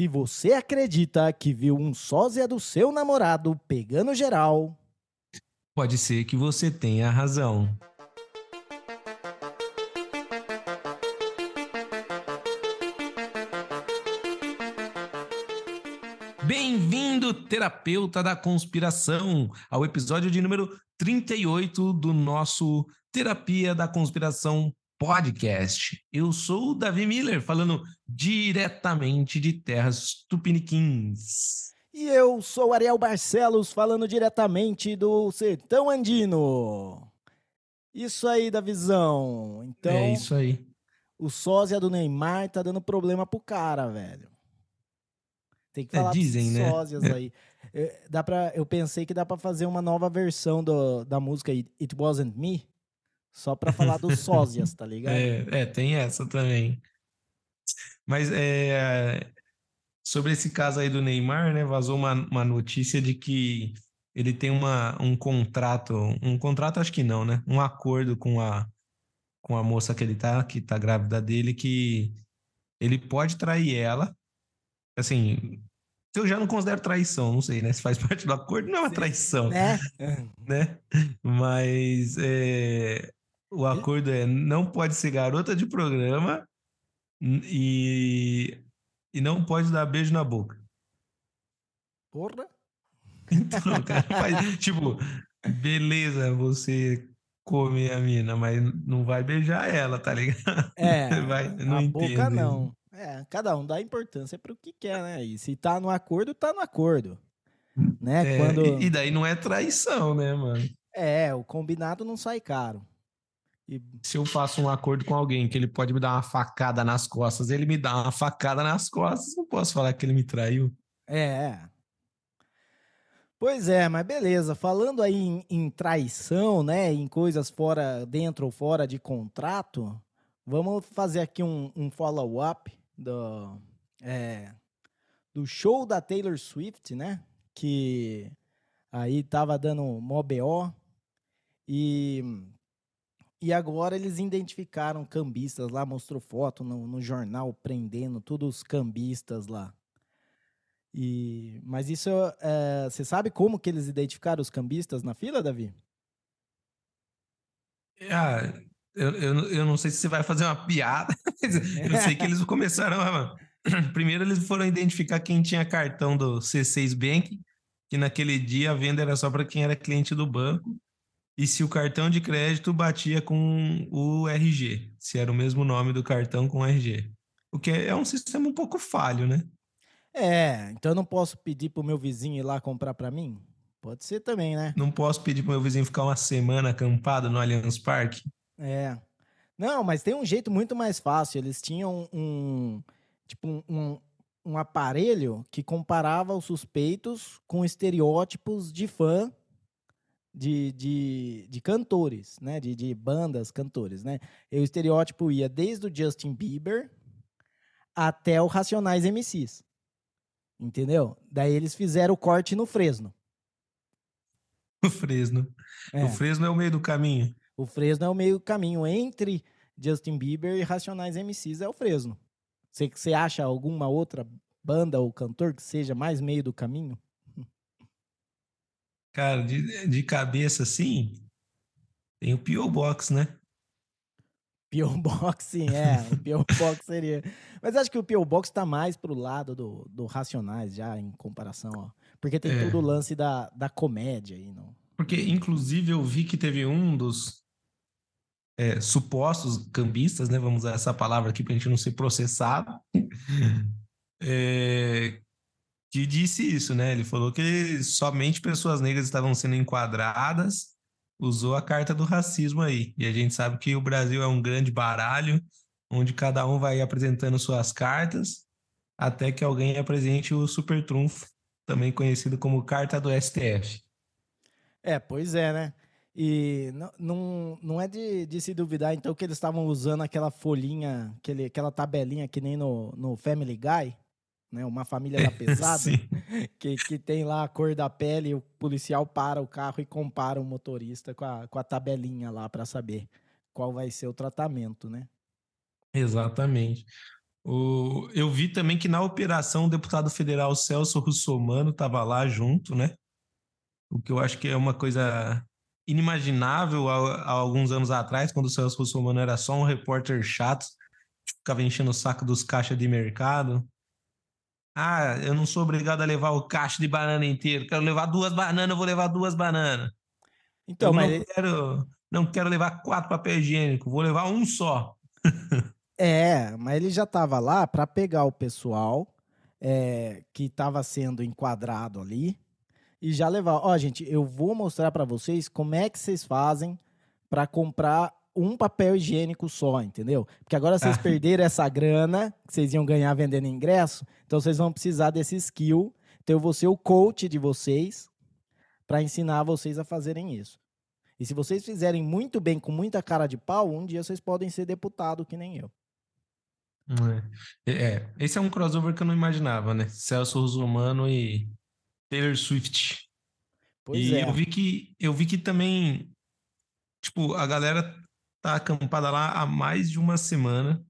Se você acredita que viu um sósia do seu namorado pegando geral, pode ser que você tenha razão. Bem-vindo, terapeuta da conspiração, ao episódio de número 38 do nosso Terapia da Conspiração podcast. Eu sou o Davi Miller, falando diretamente de terras tupiniquins. E eu sou Ariel Barcelos, falando diretamente do sertão andino. Isso aí, da visão. Então, é isso aí. O sósia do Neymar tá dando problema pro cara, velho. Tem que é, falar é, dizem, né? sósias aí. É, dá pra, eu pensei que dá para fazer uma nova versão do, da música It Wasn't Me, só para falar dos sósias, tá ligado? É, é, tem essa também. Mas é, sobre esse caso aí do Neymar, né? Vazou uma, uma notícia de que ele tem uma, um contrato, um contrato acho que não, né? Um acordo com a, com a moça que ele tá, que tá grávida dele, que ele pode trair ela. Assim, eu já não considero traição, não sei, né? Se faz parte do acordo, não é uma traição. Né? né? Mas é, o acordo é não pode ser garota de programa e, e não pode dar beijo na boca. Porra! Então, cara, faz, tipo, beleza, você come a mina, mas não vai beijar ela, tá ligado? É, vai, não a entendo. boca não. É, cada um dá importância para o que quer, né? E se tá no acordo, tá no acordo. Né? É, Quando... E daí não é traição, né, mano? É, o combinado não sai caro. E... Se eu faço um acordo com alguém que ele pode me dar uma facada nas costas, ele me dá uma facada nas costas, não posso falar que ele me traiu. É. Pois é, mas beleza. Falando aí em, em traição, né, em coisas fora, dentro ou fora de contrato, vamos fazer aqui um, um follow-up do, é, do show da Taylor Swift, né, que aí tava dando mó BO e e agora eles identificaram cambistas lá, mostrou foto no, no jornal prendendo todos os cambistas lá. E, mas isso, é, você sabe como que eles identificaram os cambistas na fila, Davi? Ah, eu, eu, eu não sei se você vai fazer uma piada, mas eu sei que eles começaram a... Primeiro eles foram identificar quem tinha cartão do C6 Bank, que naquele dia a venda era só para quem era cliente do banco e se o cartão de crédito batia com o RG, se era o mesmo nome do cartão com o RG. O que é um sistema um pouco falho, né? É, então eu não posso pedir pro meu vizinho ir lá comprar para mim? Pode ser também, né? Não posso pedir pro meu vizinho ficar uma semana acampado no Allianz Parque? É. Não, mas tem um jeito muito mais fácil. Eles tinham um, tipo um, um aparelho que comparava os suspeitos com estereótipos de fã de, de, de cantores, né? De, de bandas cantores, né? E o estereótipo ia desde o Justin Bieber até o Racionais MCs. Entendeu? Daí eles fizeram o corte no Fresno. O Fresno. É. O Fresno é o meio do caminho. O Fresno é o meio do caminho entre Justin Bieber e Racionais MCs é o Fresno. Você, você acha alguma outra banda ou cantor que seja mais meio do caminho? Cara, de, de cabeça assim, tem o P.O. Box, né? P.O. Box, sim, é. O P.O. Box seria. Mas acho que o P.O. Box tá mais pro lado do, do Racionais já, em comparação, ó. Porque tem é. todo o lance da, da comédia aí, não? Porque, inclusive, eu vi que teve um dos é, supostos cambistas, né? Vamos usar essa palavra aqui pra gente não ser processado. é, que disse isso, né? Ele falou que somente pessoas negras estavam sendo enquadradas, usou a carta do racismo aí. E a gente sabe que o Brasil é um grande baralho, onde cada um vai apresentando suas cartas, até que alguém apresente o super trunfo, também conhecido como carta do STF. É, pois é, né? E não, não, é de, de se duvidar, então, que eles estavam usando aquela folhinha, aquele, aquela tabelinha que nem no, no Family Guy, né? Uma família da pesada que, que tem lá a cor da pele, o policial para o carro e compara o motorista com a, com a tabelinha lá para saber qual vai ser o tratamento, né? Exatamente. O, eu vi também que na operação o deputado federal Celso Russomano estava lá junto, né? O que eu acho que é uma coisa inimaginável há, há alguns anos atrás, quando o Celso Russomano era só um repórter chato, ficava enchendo o saco dos caixas de mercado. Ah, eu não sou obrigado a levar o caixa de banana inteiro. Quero levar duas bananas, eu vou levar duas bananas. Então, eu mas não quero, não quero levar quatro papel higiênico, vou levar um só. é, mas ele já estava lá para pegar o pessoal é, que estava sendo enquadrado ali e já levar. Ó, gente, eu vou mostrar para vocês como é que vocês fazem para comprar um papel higiênico só, entendeu? Porque agora vocês ah. perderam essa grana que vocês iam ganhar vendendo ingresso, então vocês vão precisar desse skill. Então eu vou ser o coach de vocês para ensinar vocês a fazerem isso. E se vocês fizerem muito bem, com muita cara de pau, um dia vocês podem ser deputado que nem eu. É, é esse é um crossover que eu não imaginava, né? Celso Rusumano e Taylor Swift. Pois e é. eu vi que eu vi que também tipo, a galera tá acampada lá há mais de uma semana.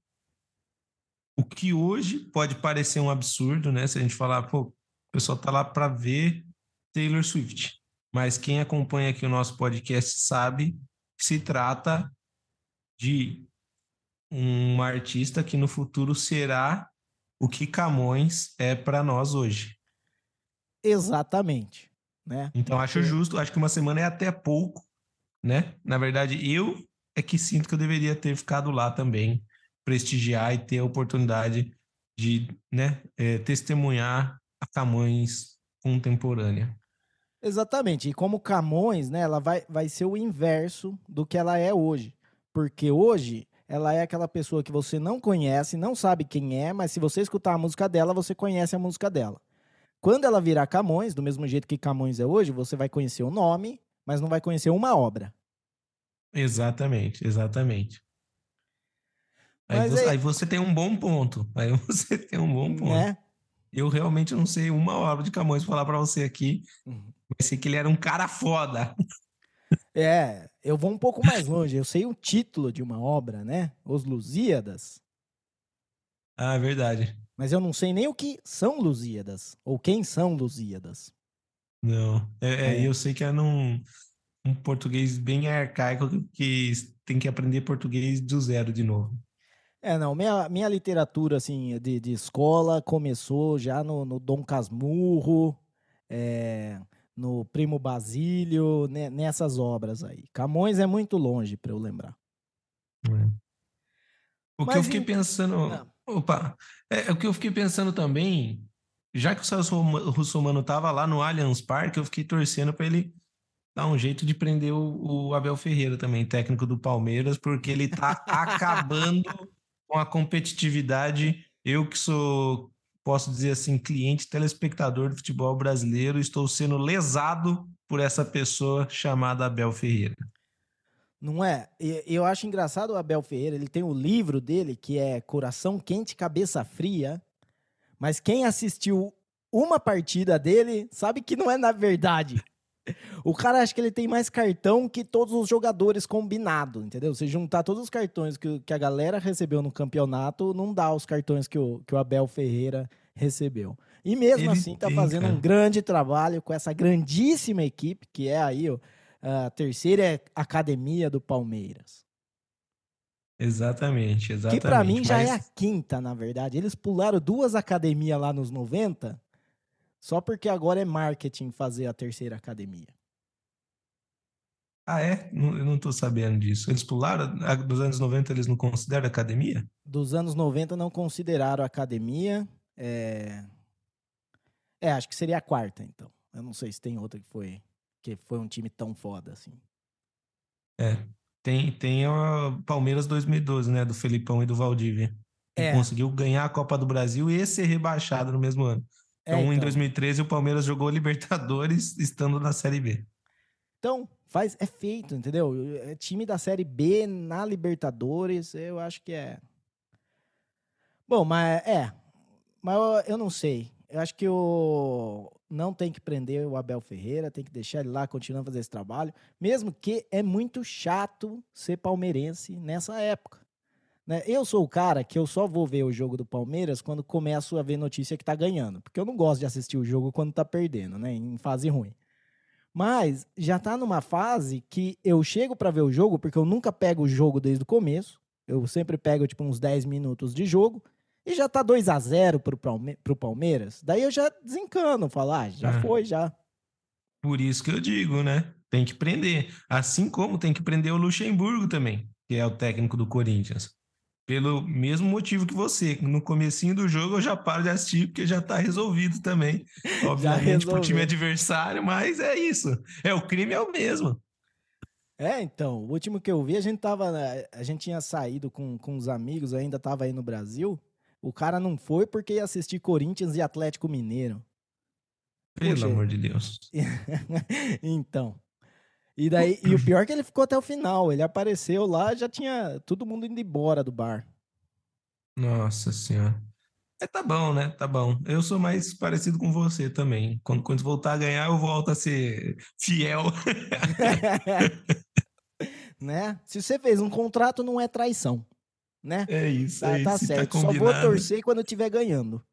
O que hoje pode parecer um absurdo, né? Se a gente falar, pô, o pessoal tá lá para ver Taylor Swift. Mas quem acompanha aqui o nosso podcast sabe que se trata de uma artista que no futuro será o que Camões é para nós hoje. Exatamente, né? Então acho justo, acho que uma semana é até pouco, né? Na verdade, eu é que sinto que eu deveria ter ficado lá também, prestigiar e ter a oportunidade de né, é, testemunhar a Camões contemporânea. Exatamente. E como Camões, né, ela vai, vai ser o inverso do que ela é hoje. Porque hoje ela é aquela pessoa que você não conhece, não sabe quem é, mas se você escutar a música dela, você conhece a música dela. Quando ela virar Camões, do mesmo jeito que Camões é hoje, você vai conhecer o nome, mas não vai conhecer uma obra. Exatamente, exatamente. Aí você, aí... você, tem um bom ponto. Aí você tem um bom ponto. Né? Eu realmente não sei uma obra de Camões falar para você aqui. Uhum. Mas sei que ele era um cara foda. É, eu vou um pouco mais longe. Eu sei o título de uma obra, né? Os Lusíadas. Ah, é verdade. Mas eu não sei nem o que são Lusíadas. Ou quem são Lusíadas. Não. É, é. é eu sei que é num um português bem arcaico que tem que aprender português do zero de novo. É, não, minha, minha literatura, assim, de, de escola começou já no, no Dom Casmurro, é, no Primo Basílio, né, nessas obras aí. Camões é muito longe para eu lembrar. É. O Mas que eu fiquei pensando... Não. Opa! É, é, o que eu fiquei pensando também, já que o Celso Russomano estava lá no Allianz Parque, eu fiquei torcendo para ele dá um jeito de prender o, o, Abel Ferreira também, técnico do Palmeiras, porque ele está acabando com a competitividade. Eu que sou, posso dizer assim, cliente, telespectador do futebol brasileiro, estou sendo lesado por essa pessoa chamada Abel Ferreira. Não é? Eu acho engraçado o Abel Ferreira, ele tem o livro dele que é Coração Quente, Cabeça Fria, mas quem assistiu uma partida dele sabe que não é na verdade. O cara acha que ele tem mais cartão que todos os jogadores combinado, entendeu? Se juntar todos os cartões que, que a galera recebeu no campeonato, não dá os cartões que o, que o Abel Ferreira recebeu. E mesmo ele assim, tá tem, fazendo cara. um grande trabalho com essa grandíssima equipe, que é aí ó, a terceira academia do Palmeiras. Exatamente, exatamente. Que para mim mas... já é a quinta, na verdade. Eles pularam duas academias lá nos 90 só porque agora é marketing fazer a terceira academia. Ah, é? Eu não estou sabendo disso. Eles pularam? Dos anos 90 eles não consideram academia? Dos anos 90 não consideraram academia. É... é, acho que seria a quarta, então. Eu não sei se tem outra que foi, que foi um time tão foda assim. É. Tem, tem a Palmeiras 2012, né? Do Felipão e do Valdívia. Que é. conseguiu ganhar a Copa do Brasil e ser rebaixado no mesmo ano. É, então, então, em 2013, o Palmeiras jogou Libertadores estando na Série B. Então, faz, é feito, entendeu? É time da Série B na Libertadores, eu acho que é. Bom, mas é. Mas eu, eu não sei. Eu acho que o não tem que prender o Abel Ferreira, tem que deixar ele lá continuando a fazer esse trabalho, mesmo que é muito chato ser palmeirense nessa época. Né? Eu sou o cara que eu só vou ver o jogo do Palmeiras quando começo a ver notícia que tá ganhando. Porque eu não gosto de assistir o jogo quando tá perdendo, né? Em fase ruim. Mas já tá numa fase que eu chego para ver o jogo, porque eu nunca pego o jogo desde o começo. Eu sempre pego, tipo, uns 10 minutos de jogo. E já tá 2 a 0 pro, Palme pro Palmeiras. Daí eu já desencano, falar, ah, já é. foi, já. Por isso que eu digo, né? Tem que prender. Assim como tem que prender o Luxemburgo também, que é o técnico do Corinthians. Pelo mesmo motivo que você. No comecinho do jogo eu já paro de assistir, porque já tá resolvido também. Obviamente pro time adversário, mas é isso. É, o crime é o mesmo. É, então, o último que eu vi, a gente tava. A gente tinha saído com, com os amigos, ainda tava aí no Brasil. O cara não foi porque ia assistir Corinthians e Atlético Mineiro. Pelo Puxa. amor de Deus. então. E daí, e o pior é que ele ficou até o final. Ele apareceu lá, já tinha todo mundo indo embora do bar. Nossa senhora. É, tá bom, né? Tá bom. Eu sou mais parecido com você também. Quando, quando voltar a ganhar, eu volto a ser fiel. né? Se você fez um contrato, não é traição. Né? É isso. Tá, é tá isso, tá certo. Tá Só vou torcer quando eu estiver ganhando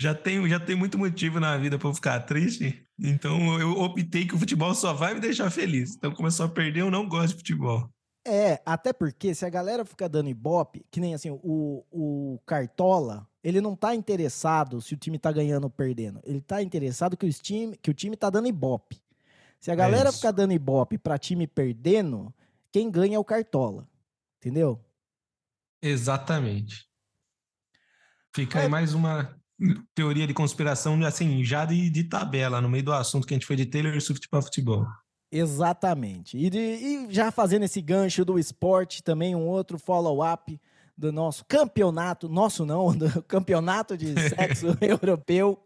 já tem, já tem muito motivo na vida para eu ficar triste. Então eu optei que o futebol só vai me deixar feliz. Então começou a perder, eu não gosto de futebol. É, até porque se a galera ficar dando ibope, que nem assim, o, o Cartola, ele não tá interessado se o time tá ganhando ou perdendo. Ele tá interessado que o time, que o time tá dando ibope. Se a galera é ficar dando ibope pra time perdendo, quem ganha é o Cartola. Entendeu? Exatamente. Fica é. aí mais uma teoria de conspiração, assim, já de, de tabela, no meio do assunto que a gente foi de Taylor Swift para futebol. Exatamente. E, de, e, já fazendo esse gancho do esporte, também um outro follow-up do nosso campeonato, nosso não, do campeonato de sexo europeu,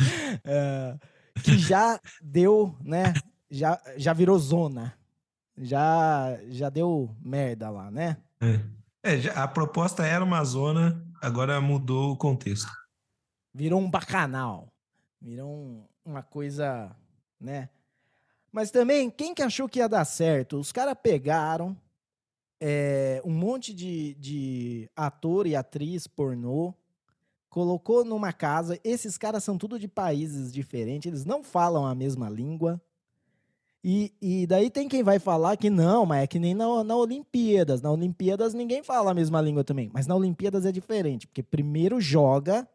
uh, que já deu, né, já, já virou zona. Já, já deu merda lá, né? É. É, a proposta era uma zona, agora mudou o contexto. Virou um bacanal. Virou um, uma coisa, né? Mas também, quem que achou que ia dar certo? Os caras pegaram é, um monte de, de ator e atriz pornô, colocou numa casa. Esses caras são tudo de países diferentes, eles não falam a mesma língua. E, e daí tem quem vai falar que não, mas é que nem na, na Olimpíadas. Na Olimpíadas ninguém fala a mesma língua também. Mas na Olimpíadas é diferente, porque primeiro joga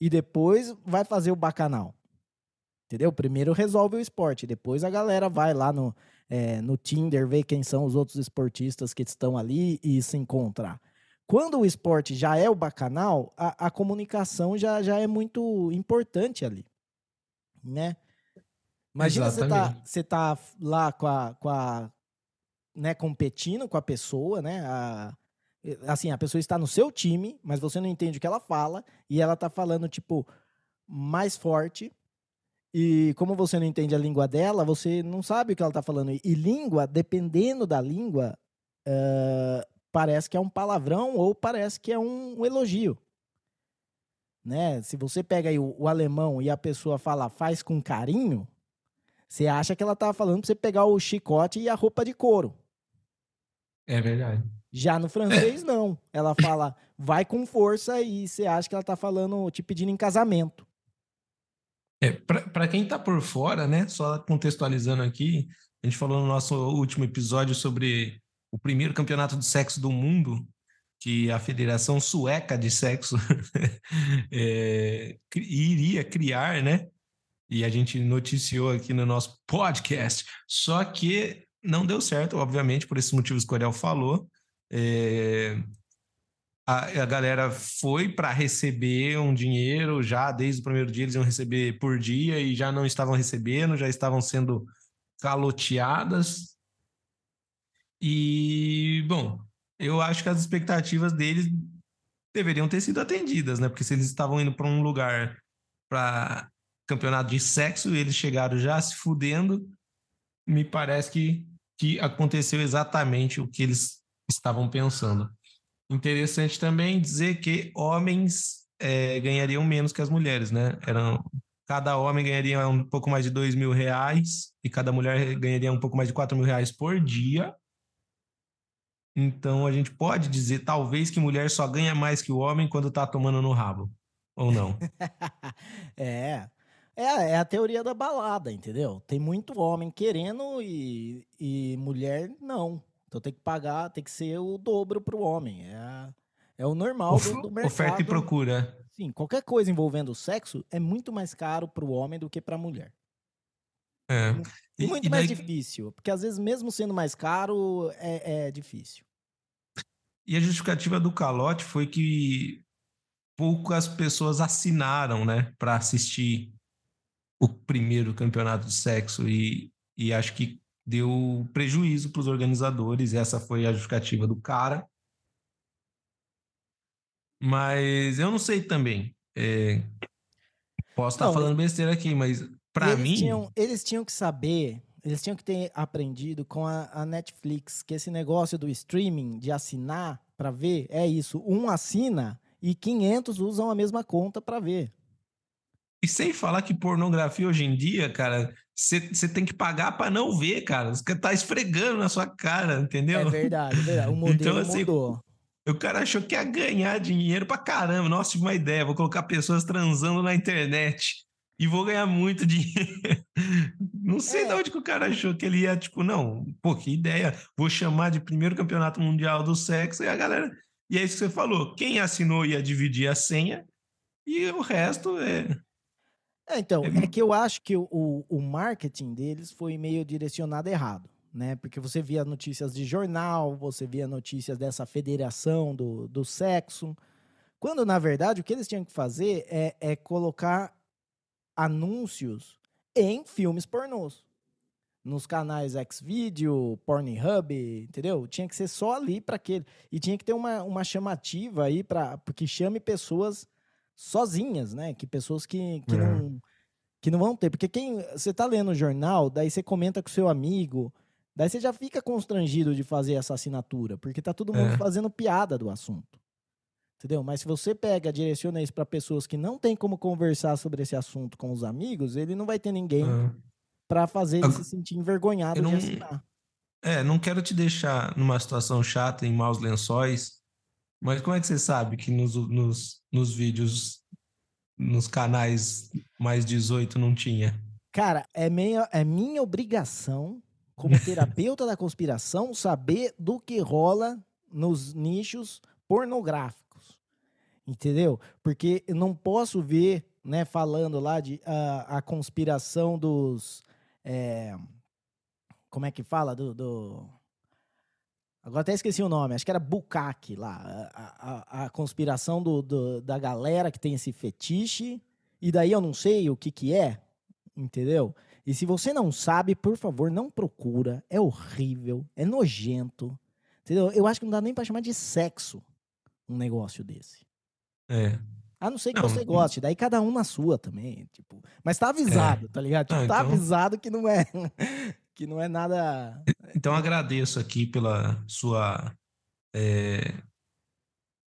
e depois vai fazer o bacanal. Entendeu? Primeiro resolve o esporte, depois a galera vai lá no, é, no Tinder ver quem são os outros esportistas que estão ali e se encontrar. Quando o esporte já é o bacanal, a, a comunicação já, já é muito importante ali, né? Imagina você tá, você tá lá com a, com a né, competindo com a pessoa, né? A, Assim, a pessoa está no seu time, mas você não entende o que ela fala, e ela está falando, tipo, mais forte. E como você não entende a língua dela, você não sabe o que ela está falando. E, língua, dependendo da língua, uh, parece que é um palavrão ou parece que é um, um elogio. Né? Se você pega aí o, o, alemão e a pessoa fala faz com carinho, você acha que ela está falando para você pegar o chicote e a roupa de couro. É verdade. Já no francês, não. Ela fala, vai com força e você acha que ela tá falando, te pedindo em casamento. É, para quem tá por fora, né, só contextualizando aqui, a gente falou no nosso último episódio sobre o primeiro campeonato de sexo do mundo, que a Federação Sueca de Sexo é, iria criar, né? E a gente noticiou aqui no nosso podcast. Só que não deu certo, obviamente, por esses motivos que o Ariel falou. É, a, a, galera foi para receber um dinheiro já desde o primeiro dia, eles iam receber por dia e já não estavam recebendo, já estavam sendo caloteadas. E, bom, eu acho que as expectativas deles deveriam ter sido atendidas, né? Porque se eles estavam indo para um lugar para campeonato de sexo, eles chegaram já se fudendo, me parece que, que aconteceu exatamente o que eles estavam pensando. Interessante também dizer que homens é, ganhariam menos que as mulheres, né? Eram, cada homem ganharia um pouco mais de dois mil reais e cada mulher ganharia um pouco mais de quatro mil reais por dia. Então a gente pode dizer, talvez, que mulher só ganha mais que o homem quando tá tomando no rabo. Ou não? é. É, é a teoria da balada, entendeu? Tem muito homem querendo e, e mulher não. Então tem que pagar, tem que ser o dobro pro homem. É, é o normal Of, do, do mercado. Oferta e procura. Sim, qualquer coisa envolvendo sexo é muito mais caro pro homem do que pra mulher. É. E, muito e mais difícil, porque às vezes mesmo sendo mais caro é, é difícil. E a justificativa do calote foi que poucas pessoas assinaram, né, para assistir o primeiro campeonato de sexo e, e acho que deu prejuízo para os organizadores. Essa foi a justificativa do cara. Mas eu não sei também. É, posso estar tá falando besteira aqui, mas para mim. Tinham, eles tinham que saber, eles tinham que ter aprendido com a, a Netflix que esse negócio do streaming, de assinar para ver, é isso. Um assina e 500 usam a mesma conta para ver. E sem falar que pornografia hoje em dia, cara, você tem que pagar para não ver, cara. Você tá esfregando na sua cara, entendeu? É verdade, é verdade. O modelo então, assim, mudou. O cara achou que ia ganhar dinheiro pra caramba. Nossa, tive uma ideia. Vou colocar pessoas transando na internet e vou ganhar muito dinheiro. Não sei é. de onde que o cara achou que ele ia, tipo, não, pô, que ideia. Vou chamar de primeiro campeonato mundial do sexo e a galera. E é isso que você falou. Quem assinou ia dividir a senha e o resto é. É, então, é, é que eu acho que o, o marketing deles foi meio direcionado errado né? Porque você via notícias de jornal, você via notícias dessa federação do, do sexo, quando na verdade o que eles tinham que fazer é, é colocar anúncios em filmes pornôs. Nos canais Xvideo, Pornhub, entendeu? Tinha que ser só ali para aquele. E tinha que ter uma, uma chamativa aí para que chame pessoas sozinhas, né? Que pessoas que, que, é. não, que não vão ter. Porque quem. Você tá lendo o jornal, daí você comenta com seu amigo, Daí você já fica constrangido de fazer essa assinatura, porque tá todo mundo é. fazendo piada do assunto. Entendeu? Mas se você pega, direciona isso para pessoas que não tem como conversar sobre esse assunto com os amigos, ele não vai ter ninguém é. para fazer ele se sentir envergonhado não, de assinar. É, não quero te deixar numa situação chata em maus lençóis, mas como é que você sabe que nos, nos, nos vídeos, nos canais mais 18 não tinha? Cara, é, meia, é minha obrigação como terapeuta da conspiração, saber do que rola nos nichos pornográficos. Entendeu? Porque eu não posso ver, né, falando lá de uh, a conspiração dos. É, como é que fala? Do, do, Agora até esqueci o nome, acho que era Bukak lá. A, a, a conspiração do, do, da galera que tem esse fetiche. E daí eu não sei o que, que é, entendeu? E se você não sabe, por favor, não procura. É horrível, é nojento. Entendeu? Eu acho que não dá nem para chamar de sexo um negócio desse. É. A não ser que não, você goste, daí cada um na sua também, tipo. Mas tá avisado, é. tá ligado? Tipo, ah, tá então... avisado que não é que não é nada. Então agradeço aqui pela sua é...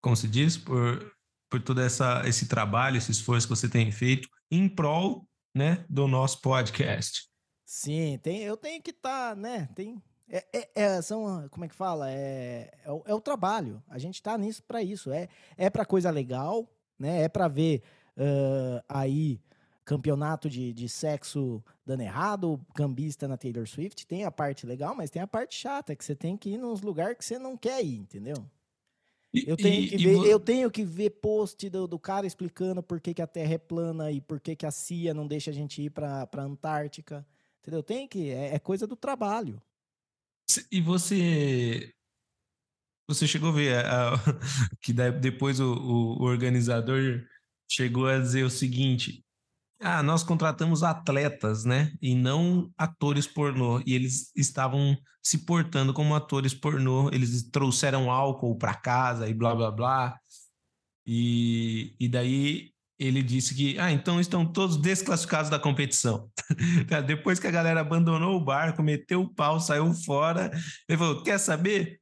como se diz, por por todo essa, esse trabalho, esse esforço que você tem feito em prol né, do nosso podcast. Sim, tem, eu tenho que estar, tá, né? Tem, é, é, é, são, como é que fala? É, é, o, é o trabalho. A gente está nisso para isso. É, é para coisa legal, né? É para ver uh, aí campeonato de, de sexo dando errado, cambista na Taylor Swift. Tem a parte legal, mas tem a parte chata, que você tem que ir nos lugares que você não quer ir, entendeu? Eu tenho, e, que ver, eu tenho que ver post do, do cara explicando por que, que, a Terra é plana e por que, que a CIA não deixa a gente ir para a Antártica. Entendeu? Tem que. É, é, coisa do trabalho. E você. Você chegou a ver a, a, que depois o, o organizador chegou a dizer o seguinte: ah, nós contratamos atletas, né? E não atores pornô. E eles estavam se portando como atores pornô. Eles trouxeram álcool para casa e blá blá blá. E, e daí ele disse que, ah, então estão todos desclassificados da competição. Depois que a galera abandonou o barco, meteu o pau, saiu fora, ele falou: quer saber?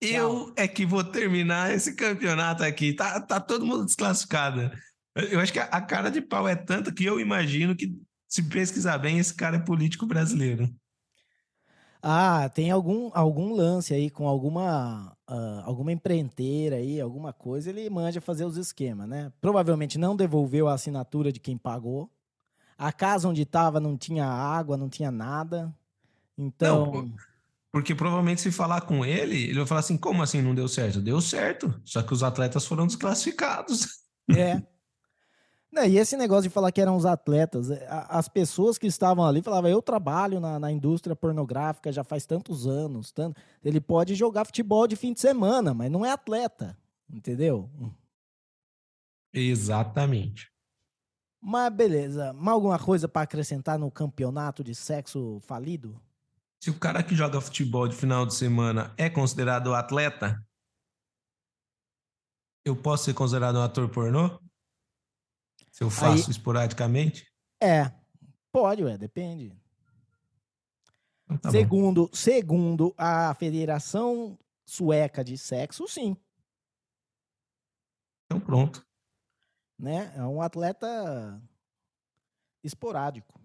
Eu é que vou terminar esse campeonato aqui. Tá, tá todo mundo desclassificado. Eu acho que a cara de pau é tanta que eu imagino que, se pesquisar bem, esse cara é político brasileiro. Ah, tem algum, algum lance aí com alguma, uh, alguma empreiteira aí, alguma coisa, ele manja fazer os esquemas, né? Provavelmente não devolveu a assinatura de quem pagou. A casa onde estava não tinha água, não tinha nada. Então. Não, porque provavelmente se falar com ele, ele vai falar assim: como assim não deu certo? Deu certo, só que os atletas foram desclassificados. É. Não, e esse negócio de falar que eram os atletas, é, as pessoas que estavam ali falavam, eu trabalho na, na indústria pornográfica já faz tantos anos. Tanto... Ele pode jogar futebol de fim de semana, mas não é atleta, entendeu? Exatamente. Mas beleza. Mais alguma coisa para acrescentar no campeonato de sexo falido? Se o cara que joga futebol de final de semana é considerado atleta, eu posso ser considerado um ator pornô? Se eu faço Aí, esporadicamente? É, pode, ué, depende. Então tá segundo, segundo a Federação Sueca de Sexo, sim. Então pronto. Né? É um atleta esporádico.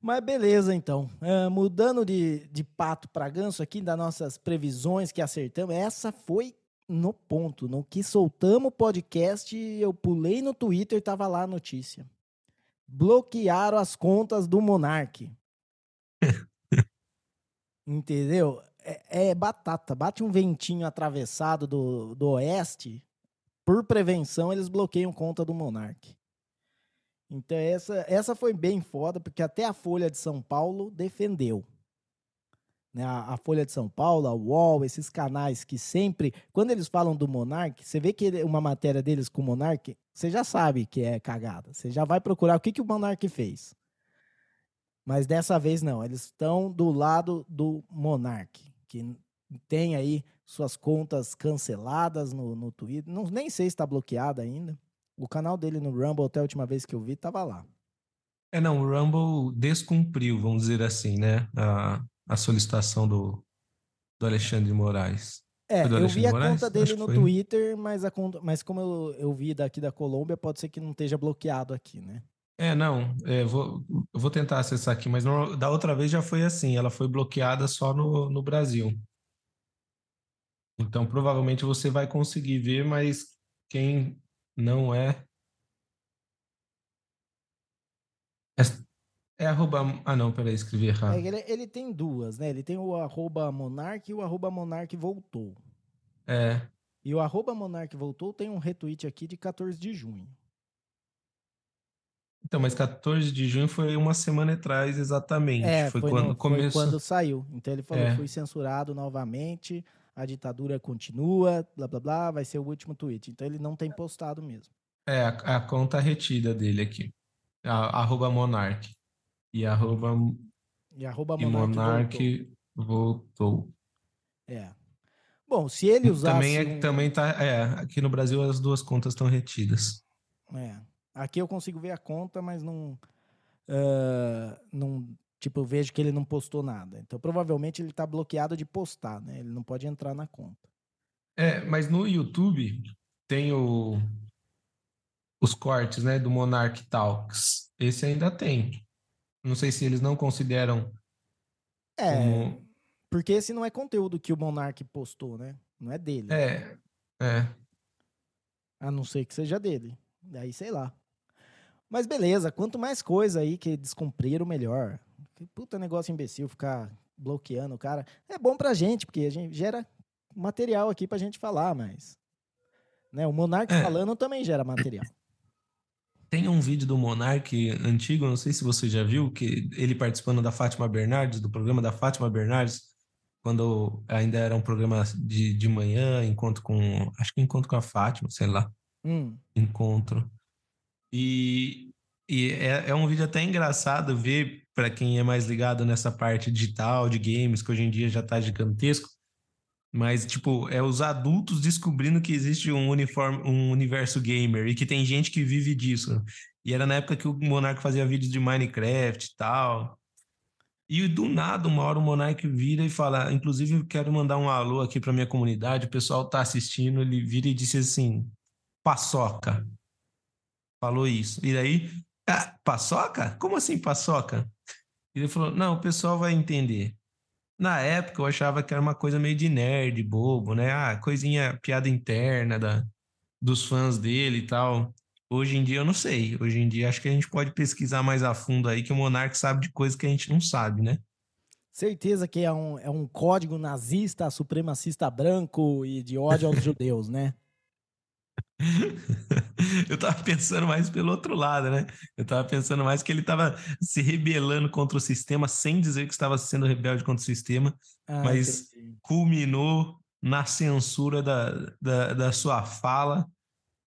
Mas beleza, então. Uh, mudando de, de pato para ganso aqui, das nossas previsões que acertamos, essa foi no ponto. No que soltamos o podcast, eu pulei no Twitter e tava lá a notícia. Bloquearam as contas do Monark. Entendeu? É, é, batata. Bate um ventinho atravessado do, do oeste. Por prevenção, eles bloqueiam conta do Monark. Então, essa, essa foi bem foda, porque até a Folha de São Paulo defendeu né, a, Folha de São Paulo, a UOL, esses canais que sempre, quando eles falam do Monark, você vê que uma matéria deles com o Monark, você já sabe que é cagada. Você já vai procurar o que, que o Monark fez. Mas dessa vez não, eles estão do lado do Monark, que tem aí suas contas canceladas no, no Twitter. Não, nem sei se está bloqueado ainda. O canal dele no Rumble, até a última vez que eu vi, estava lá. É, não, o Rumble descumpriu, vamos dizer assim, né? A, a solicitação do, do Alexandre Moraes. É, eu vi a Moraes? conta dele no Twitter, mas, a conta, mas como eu, eu vi daqui da Colômbia, pode ser que não esteja bloqueado aqui, né? É, não, é, vou, eu vou tentar acessar aqui, mas não, da outra vez já foi assim, ela foi bloqueada só no, no Brasil. Então, provavelmente você vai conseguir ver, mas quem não é. É arroba. Ah, não, peraí, escrevi errado. É, ele, ele, tem duas, né? Ele tem o arroba Monark e o arroba Monark voltou. É. E o arroba Monark voltou tem um retweet aqui de 14 de junho. Então, mas 14 de junho foi uma semana atrás, exatamente. É, foi, foi quando no, começou. Foi quando saiu. Então ele falou: é. fui censurado novamente, a ditadura continua, blá blá blá, vai ser o último tweet. Então ele não tem postado mesmo. É, a, a conta retida dele aqui. A, arroba Monark e arroba, e arroba e Monark voltou. voltou. É. Bom, se ele usasse... Também, é, também tá... É, aqui no Brasil as duas contas estão retidas. É. Aqui eu consigo ver a conta, mas não... Uh, não tipo, eu vejo que ele não postou nada. Então, provavelmente ele está bloqueado de postar, né? Ele não pode entrar na conta. É, mas no YouTube tem o, os cortes, né, do Monarch Talks. Esse ainda tem. Não sei se eles não consideram. É. Como... Porque esse não é conteúdo que o Monark postou, né? Não é dele. É. É. A não ser que seja dele. Daí sei lá. Mas beleza, quanto mais coisa aí que descumpriram, melhor. Que puta negócio imbecil ficar bloqueando o cara. É bom pra gente, porque a gente gera material aqui pra gente falar, mas. Né, o Monark é. falando também gera material. Tem um vídeo do Monark antigo, não sei se você já viu, que ele participando da Fátima Bernardes, do programa da Fátima Bernardes, quando ainda era um programa de, de manhã, encontro com. Acho que encontro com a Fátima, sei lá. Hum. Encontro. E, e é, é um vídeo até engraçado ver para quem é mais ligado nessa parte digital, de games, que hoje em dia já está gigantesco. Mas, tipo, é os adultos descobrindo que existe um, uniforme, um universo gamer e que tem gente que vive disso. E era na época que o Monark fazia vídeos de Minecraft e tal. E do nada, uma hora o Monark vira e fala: Inclusive, quero mandar um alô aqui para minha comunidade. O pessoal tá assistindo. Ele vira e disse assim: Paçoca. Falou isso. E daí, ah, paçoca? Como assim paçoca? Ele falou: Não, o pessoal vai entender. Na época eu achava que era uma coisa meio de nerd, bobo, né? Ah, coisinha, piada interna da, dos fãs dele e tal. Hoje em dia eu não sei. Hoje em dia acho que a gente pode pesquisar mais a fundo aí, que o Monark sabe de coisas que a gente não sabe, né? Certeza que é um, é um código nazista, supremacista branco e de ódio aos judeus, né? eu tava pensando mais pelo outro lado, né? Eu tava pensando mais que ele tava se rebelando contra o sistema sem dizer que estava sendo rebelde contra o sistema, ah, mas entendi. culminou na censura da, da, da, sua fala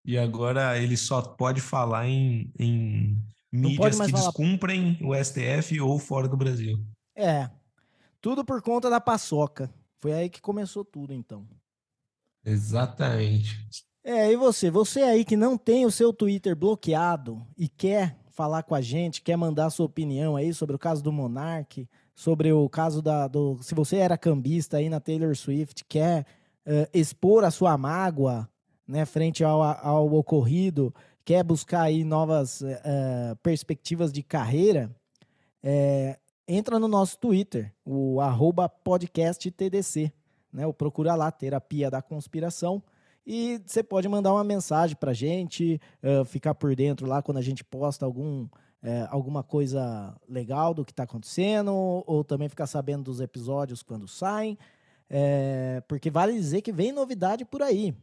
e agora ele só pode falar em, em mídias que falar... descumprem o STF ou fora do Brasil. É, tudo por conta da paçoca. Foi aí que começou tudo, então. Exatamente. É, e você? Você aí que não tem o seu Twitter bloqueado e quer falar com a gente, quer mandar sua opinião aí sobre o caso do Monark, sobre o caso da. Do, se você era cambista aí na Taylor Swift, quer uh, expor a sua mágoa né, frente ao, ao ocorrido, quer buscar aí novas uh, perspectivas de carreira, é, entra no nosso Twitter, o arroba podcasttdc, né? Ou procura lá, Terapia da Conspiração. E você pode mandar uma mensagem para a gente, uh, ficar por dentro lá quando a gente posta algum, uh, alguma coisa legal do que está acontecendo, ou também ficar sabendo dos episódios quando saem, é, porque vale dizer que vem novidade por aí.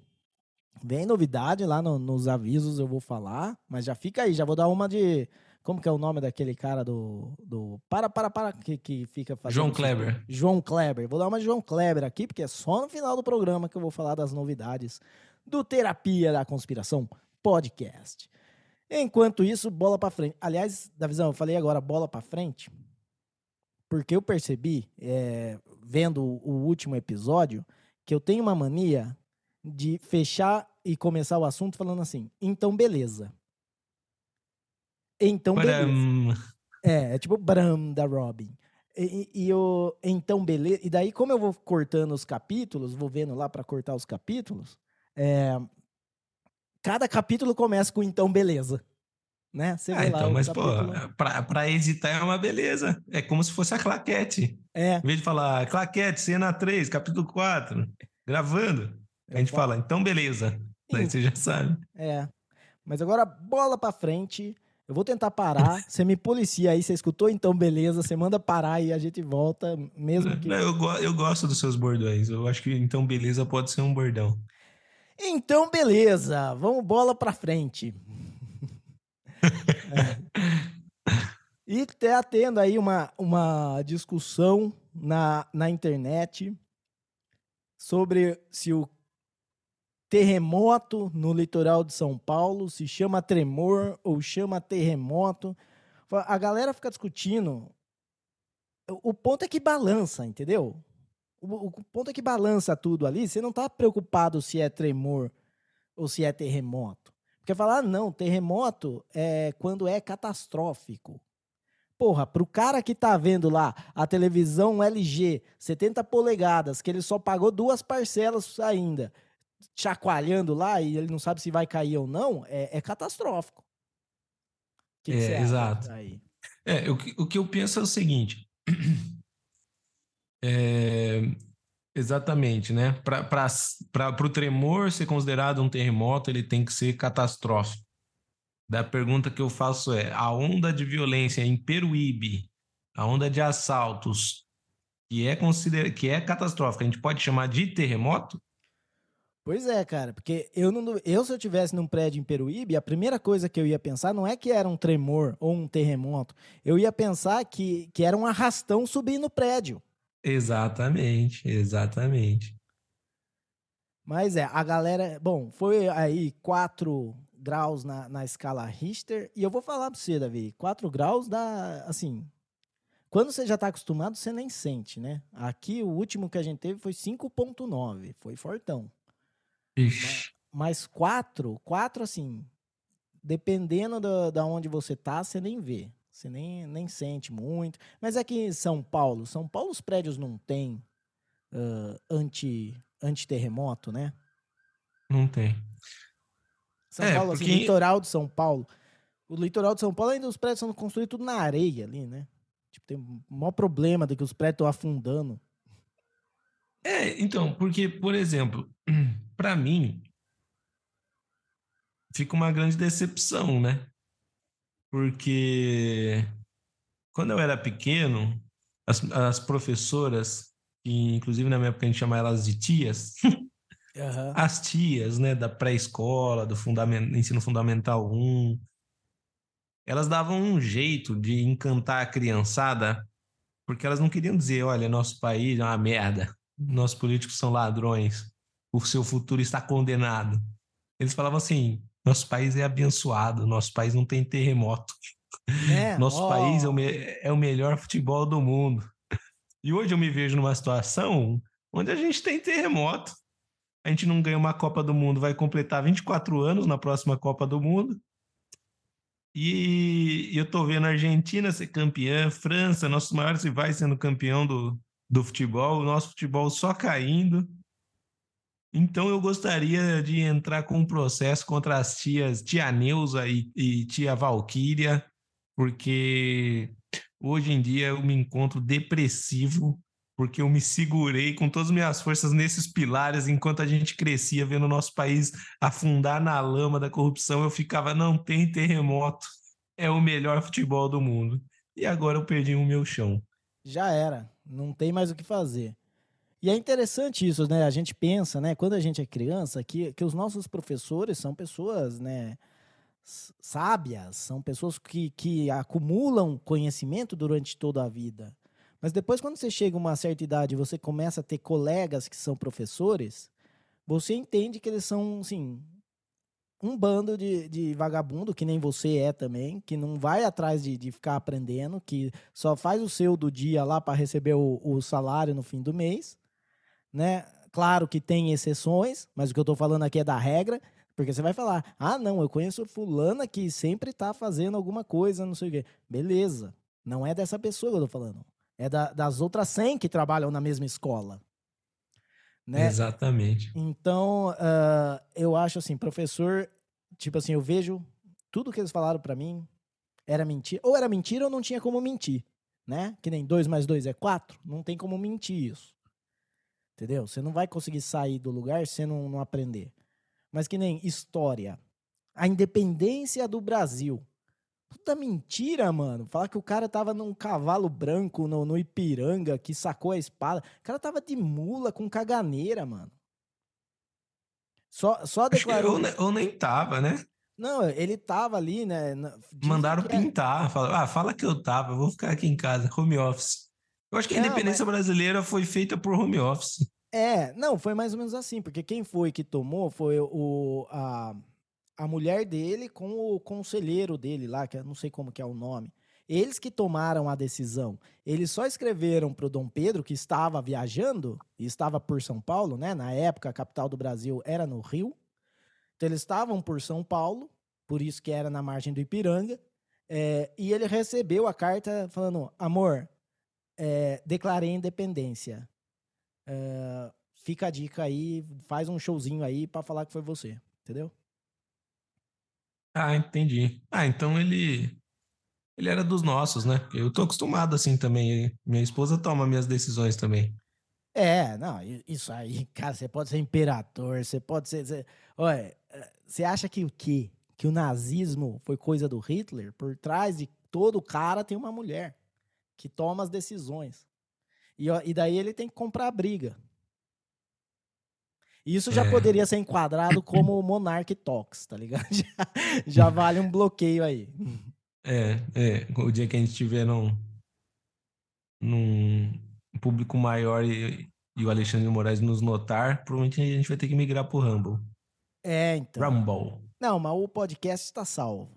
Vem novidade lá no, nos avisos, eu vou falar, mas já fica aí, já vou dar uma de como que é o nome daquele cara do. do para, para, para, que, que fica fazendo. João Kleber. João Kleber. Vou dar uma de João Kleber aqui, porque é só no final do programa que eu vou falar das novidades do Terapia da Conspiração Podcast. Enquanto isso, bola para frente. Aliás, da visão, eu falei agora bola para frente, porque eu percebi, é, vendo o último episódio, que eu tenho uma mania de fechar e começar o assunto falando assim, então beleza. Então, beleza. É, é tipo Bram da Robin. E, e, eu, então, beleza. E daí, como eu vou cortando os capítulos, vou vendo lá para cortar os capítulos, é, cada capítulo começa com então, beleza. Né? Você ah, então, mas, capítulo... pô, pra, pra editar é uma beleza. É como se fosse a claquete. É. Em vez de falar claquete, cena 3, capítulo 4, gravando, a gente fala, então, beleza. Daí você já sabe. É. Mas agora, bola pra frente. Eu vou tentar parar. Você me policia aí, você escutou? Então, beleza. Você manda parar e a gente volta, mesmo que. Eu, eu gosto dos seus bordões. Eu acho que então, beleza, pode ser um bordão. Então, beleza. Vamos bola pra frente. é. E tá tendo aí uma, uma discussão na, na internet sobre se o terremoto no litoral de São Paulo, se chama tremor ou chama terremoto. A galera fica discutindo. O ponto é que balança, entendeu? O, ponto é que balança tudo ali. Você não está preocupado se é tremor ou se é terremoto. Porque falar, ah, não, terremoto é quando é catastrófico. Porra, pro cara que tá vendo lá a televisão LG 70 polegadas, que ele só pagou duas parcelas ainda, chacoalhando lá e ele não sabe se vai cair ou não, é, é catastrófico. Que que é, exato. Aí? É, o, o que eu penso é o seguinte. É, exatamente, né? Para o tremor ser considerado um terremoto, ele tem que ser catastrófico. Da pergunta que eu faço é: a onda de violência em Peruíbe, a onda de assaltos, que é, consider... que é catastrófica, a gente pode chamar de terremoto? Pois é, cara, porque eu, não, eu se eu tivesse num prédio em Peruíbe, a primeira coisa que eu ia pensar não é que era um tremor ou um terremoto, eu ia pensar que, que era um arrastão subir no prédio. Exatamente, exatamente. Mas é, a galera, bom, foi aí 4 graus na, na escala Richter, e eu vou falar pra você, Davi, 4 graus dá, assim, quando você já tá acostumado, você nem sente, né? Aqui, o último que a gente teve foi 5.9, foi fortão. Ixi. Mas quatro, quatro assim, dependendo da, da onde você tá, você nem vê. Você nem, nem sente muito. Mas aqui em São Paulo, São Paulo os prédios não tem uh, anti, anti-terremoto, né? Não tem. São é, Paulo, assim, porque... assim, litoral de São Paulo. O litoral de São Paulo ainda os prédios são construídos tudo na areia ali, né? Tipo, tem o maior problema de que os prédios estão afundando. É, então, porque, por exemplo, para mim, fica uma grande decepção, né? Porque quando eu era pequeno, as, as professoras, inclusive na minha época a gente chama elas de tias, uhum. as tias, né, da pré-escola, do fundament, ensino fundamental 1, elas davam um jeito de encantar a criançada, porque elas não queriam dizer, olha, nosso país é uma merda, nossos políticos são ladrões, o seu futuro está condenado. Eles falavam assim, nosso país é abençoado, nosso país não tem terremoto. É, nosso país é o, é o melhor futebol do mundo. E hoje eu me vejo numa situação onde a gente tem terremoto. A gente não ganha uma Copa do Mundo, vai completar 24 anos na próxima Copa do Mundo. E eu tô vendo a Argentina ser campeã, França, nossos maiores rivais sendo campeão do, do futebol, o nosso futebol só caindo. Então eu gostaria de entrar com um processo contra as tias tia Neuza e, e tia Valquíria, porque hoje em dia eu me encontro depressivo porque eu me segurei com todas as minhas forças nesses pilares enquanto a gente crescia vendo o nosso país afundar na lama da corrupção. Eu ficava, não tem terremoto, é o melhor futebol do mundo. E agora eu perdi o meu chão. Já era, não tem mais o que fazer. E é interessante isso, né? A gente pensa, né, quando a gente é criança, que, que os nossos professores são pessoas, né, sábias, são pessoas que, que acumulam conhecimento durante toda a vida. Mas depois, quando você chega a uma certa idade e você começa a ter colegas que são professores, você entende que eles são, assim, um bando de, de vagabundo, que nem você é também, que não vai atrás de, de ficar aprendendo, que só faz o seu do dia lá para receber o, o, salário no fim do mês, né? Claro que tem exceções, mas o que eu estou falando aqui é da regra, porque você vai falar, ah, não, eu conheço fulana que sempre está fazendo alguma coisa, não sei o quê. Beleza, não é dessa pessoa que eu estou falando. É da, das outras 100 que trabalham na mesma escola. Né? Exatamente. Então, uh, eu acho assim, professor, tipo assim, eu vejo tudo que eles falaram para mim era mentira. Ou era mentira ou não tinha como mentir, né? Que nem 2 mais 2 é 4, não tem como mentir isso. Entendeu? Você não vai conseguir sair do lugar se não, não aprender. Mas que nem história. A independência do Brasil. Puta mentira, mano. Falar que o cara tava num cavalo branco no, no Ipiranga, que sacou a espada. O cara tava de mula com caganeira, mano. Só, só declarou. Ou, ou nem tava, né? Não, ele tava ali, né? Mandaram é pintar. Fala, ah, fala que eu tava, eu vou ficar aqui em casa, home office. Eu acho que a não, independência mas... brasileira foi feita por home office. É, não, foi mais ou menos assim, porque quem foi que tomou foi o. A a mulher dele com o conselheiro dele lá, que eu não sei como que é o nome. Eles que tomaram a decisão. Eles só escreveram para o Dom Pedro, que estava viajando, e estava por São Paulo, né? Na época, a capital do Brasil era no Rio. Então, eles estavam por São Paulo, por isso que era na margem do Ipiranga. É, e ele recebeu a carta falando: amor, é, declarei independência. É, fica a dica aí, faz um showzinho aí para falar que foi você, entendeu? Ah, entendi. Ah, então ele ele era dos nossos, né? Eu tô acostumado assim também. Minha esposa toma minhas decisões também. É, não, isso aí, cara, você pode ser imperador, você pode ser. Você, olha, você acha que o quê? Que o nazismo foi coisa do Hitler? Por trás de todo cara tem uma mulher que toma as decisões. E, e daí ele tem que comprar a briga. Isso já é. poderia ser enquadrado como Monarch Talks, tá ligado? Já, já vale um bloqueio aí. É, é. O dia que a gente tiver num, num público maior e, e o Alexandre Moraes nos notar, provavelmente a gente vai ter que migrar pro Rumble. É, então. Rumble. Não, mas o podcast está salvo.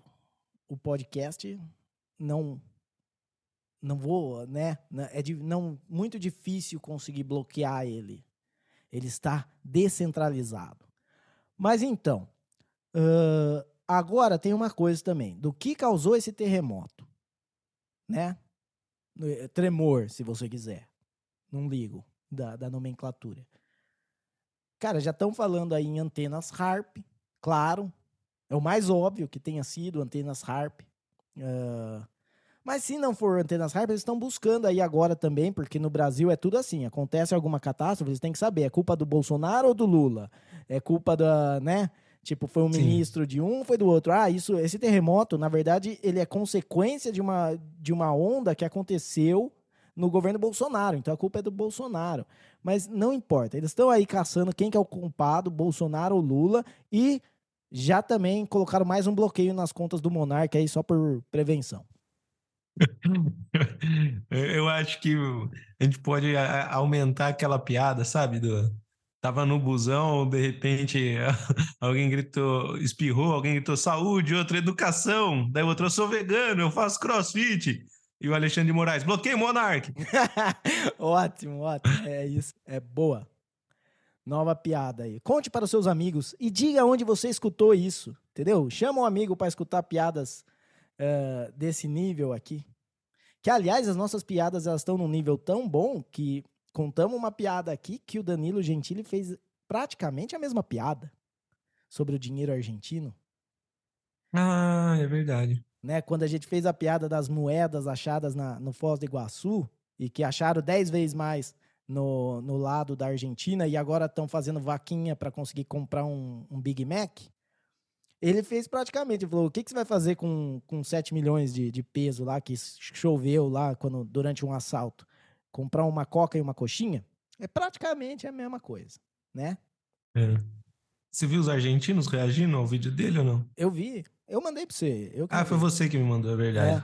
O podcast não não vou, né? É de, não muito difícil conseguir bloquear ele. Ele está descentralizado. Mas então, uh, agora tem uma coisa também. Do que causou esse terremoto? Né? Tremor, se você quiser. Não ligo da, da nomenclatura. Cara, já estão falando aí em antenas HARP, claro. É o mais óbvio que tenha sido antenas HARP. Uh, Mas se não for antenas hyper, eles estão buscando aí agora também, porque no Brasil é tudo assim. Acontece alguma catástrofe, eles têm que saber, é culpa do Bolsonaro ou do Lula? É culpa da, né? Tipo, foi um Sim. ministro de um, foi do outro. Ah, isso, esse terremoto, na verdade, ele é consequência de uma, de uma onda que aconteceu no governo Bolsonaro. Então a culpa é do Bolsonaro. Mas não importa. Eles estão aí caçando quem que é o culpado, Bolsonaro ou Lula, e já também colocaram mais um bloqueio nas contas do Monarca aí só por prevenção. Eu acho que a gente pode aumentar aquela piada, sabe? Do, tava no busão, de repente alguém gritou, espirrou, alguém gritou saúde, outro educação, daí outro eu sou vegano, eu faço crossfit. E o Alexandre de Moraes, bloqueio Monark. ótimo, ótimo. É isso, é boa. Nova piada aí. Conte para os seus amigos e diga onde você escutou isso, entendeu? Chama um amigo para escutar piadas uh, desse nível aqui. Que, aliás, as nossas piadas elas estão num nível tão bom que contamos uma piada aqui que o Danilo Gentili fez praticamente a mesma piada sobre o dinheiro argentino. Ah, é verdade. Né? Quando a gente fez a piada das moedas achadas na, no Foz do Iguaçu e que acharam 10 vezes mais no, no lado da Argentina e agora estão fazendo vaquinha para conseguir comprar um, um Big Mac. Ele fez praticamente, ele falou: o que, que você vai fazer com, com 7 milhões de, de peso lá que choveu lá quando, durante um assalto? Comprar uma coca e uma coxinha? É praticamente a mesma coisa, né? É. Você viu os argentinos reagindo ao vídeo dele ou não? Eu vi. Eu mandei pra você. Eu ah, foi você que me mandou, é verdade.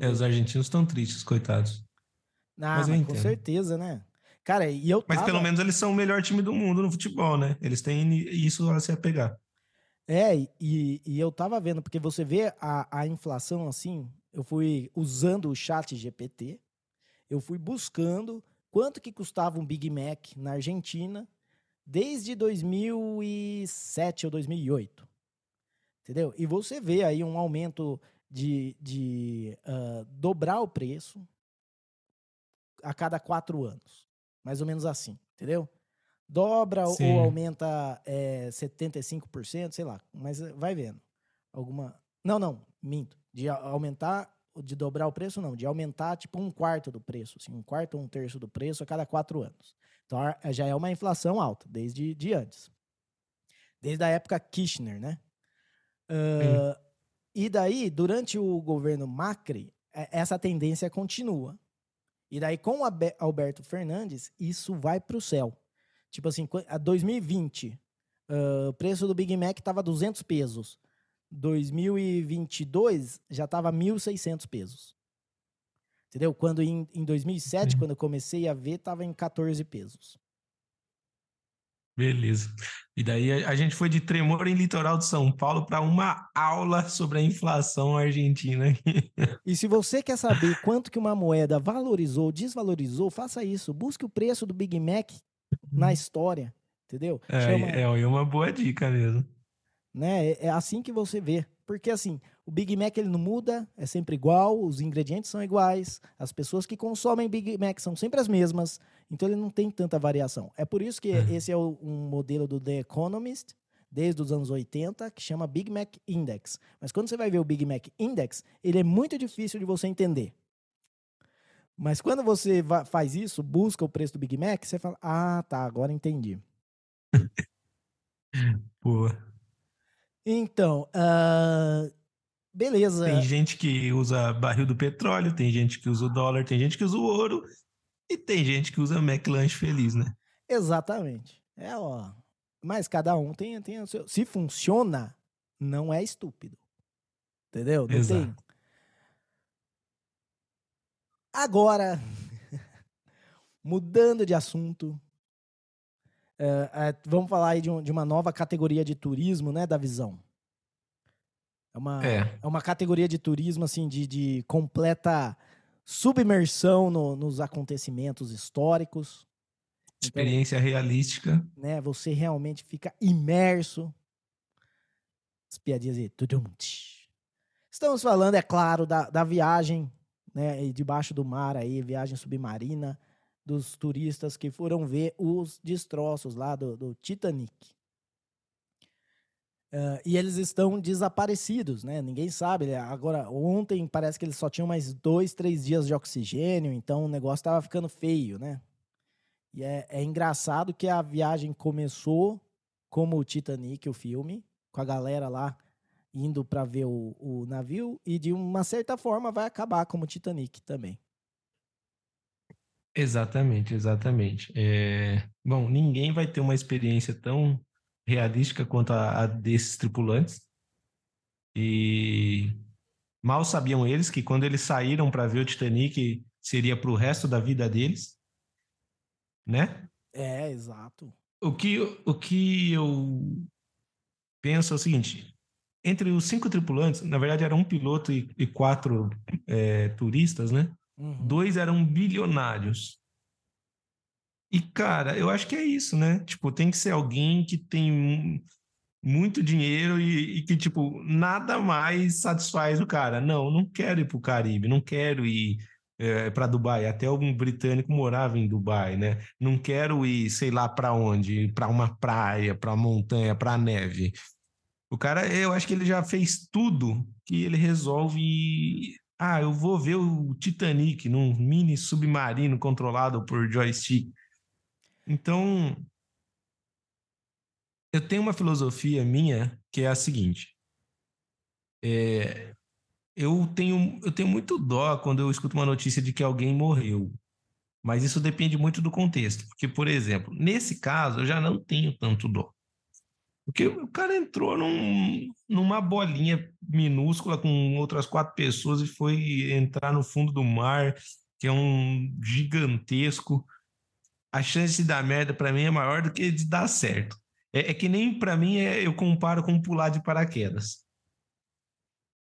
É, é os argentinos estão tristes, coitados. Ah, mas, mas com certeza, né? Cara, e eu Mas pelo menos eles são o melhor time do mundo no futebol, né? Eles têm isso a se apegar. É, e, e eu tava vendo, porque você vê a, a inflação assim, eu fui usando o chat GPT, eu fui buscando quanto que custava um Big Mac na Argentina desde 2007 ou 2008. Entendeu? E você vê aí um aumento de, de uh, dobrar o preço a cada quatro anos. Mais ou menos assim, entendeu? Dobra Sim. ou aumenta é, 75%, sei lá, mas eh, vai vendo. Alguma. Não, não, minto. De aumentar, de dobrar o preço, não, de aumentar tipo um quarto do preço, assim, um quarto ou um terço do preço a cada quatro anos. Então já é uma inflação alta, desde de antes. Desde a época Kirchner, né? Uh, e daí, durante o governo Macri, essa tendência continua. E daí, com o Alberto Fernandes, isso vai para o céu. Tipo assim, a 2020, uh, o preço do Big Mac tava 200 pesos. 2022 já tava 1.600 pesos. Entendeu? Quando em, em 2007, uhum. quando eu comecei a ver, tava em 14 pesos. Beleza. E daí a, a gente foi de tremor em litoral de São Paulo para uma aula sobre a inflação argentina. e se você quer saber quanto que uma moeda valorizou, desvalorizou, faça isso. Busque o preço do Big Mac na história, entendeu? É, Chama, é uma boa dica mesmo. Né? É, é assim que você vê. Porque assim, o Big Mac ele não muda, é sempre igual, os ingredientes são iguais, as pessoas que consomem Big Mac são sempre as mesmas, então ele não tem tanta variação. É por isso que é. esse é o, um modelo do The Economist, desde os anos 80, que chama Big Mac Index. Mas quando você vai ver o Big Mac Index, ele é muito difícil de você entender. Mas quando você faz isso, busca o preço do Big Mac, você fala: Ah, tá, agora entendi. Boa. Então, uh, beleza. Tem gente que usa barril do petróleo, tem gente que usa o dólar, tem gente que usa o ouro e tem gente que usa McLanche feliz, né? Exatamente. É, ó. Mas cada um tem, tem o seu. Se funciona, não é estúpido. Entendeu? Não Exato. tem Agora, mudando de assunto, é, é, vamos falar aí de, um, de, uma nova categoria de turismo, né, da visão. É uma, é. é uma categoria de turismo, assim, de, de completa submersão no, nos acontecimentos históricos. Então, Experiência então, realística. Né, você realmente fica imerso. As piadinhas aí. Estamos falando, é claro, da, da viagem né, debaixo do mar aí, viagem submarina dos turistas que foram ver os destroços lá do, do Titanic. Uh, e eles estão desaparecidos, né? Ninguém sabe. Agora, ontem parece que eles só tinham mais dois, três dias de oxigênio, então o negócio estava ficando feio, né? E é, é, engraçado que a viagem começou como o Titanic, o filme, com a galera lá indo para ver o, o navio, e de uma certa forma vai acabar como o Titanic também. Exatamente, exatamente. É... Bom, ninguém vai ter uma experiência tão realística quanto a, a desses tripulantes. E mal sabiam eles que quando eles saíram para ver o Titanic seria para o resto da vida deles, né? É, exato. O que, o que eu penso é o seguinte: entre os cinco tripulantes, na verdade era um piloto e, e quatro é, turistas, né? Uhum. Dois eram bilionários. E, cara, eu acho que é isso, né? Tipo, tem que ser alguém que tem muito dinheiro e, e que, tipo, nada mais satisfaz o cara. Não, não quero ir para o Caribe, não quero ir é, para Dubai. Até algum britânico morava em Dubai, né? Não quero ir, sei lá, para onde, para uma praia, para uma montanha, para neve. O cara, eu acho que ele já fez tudo que ele resolve. Ah, eu vou ver o Titanic num mini submarino controlado por joystick. Então, eu tenho uma filosofia minha que é a seguinte. É, eu, tenho, eu tenho muito dó quando eu escuto uma notícia de que alguém morreu. Mas isso depende muito do contexto. Porque, por exemplo, nesse caso, eu já não tenho tanto dó. Porque o cara entrou num, numa bolinha minúscula com outras quatro pessoas e foi entrar no fundo do mar, que é um gigantesco a chance de dar merda para mim é maior do que de dar certo. É, é que nem para mim é, eu comparo com pular de paraquedas.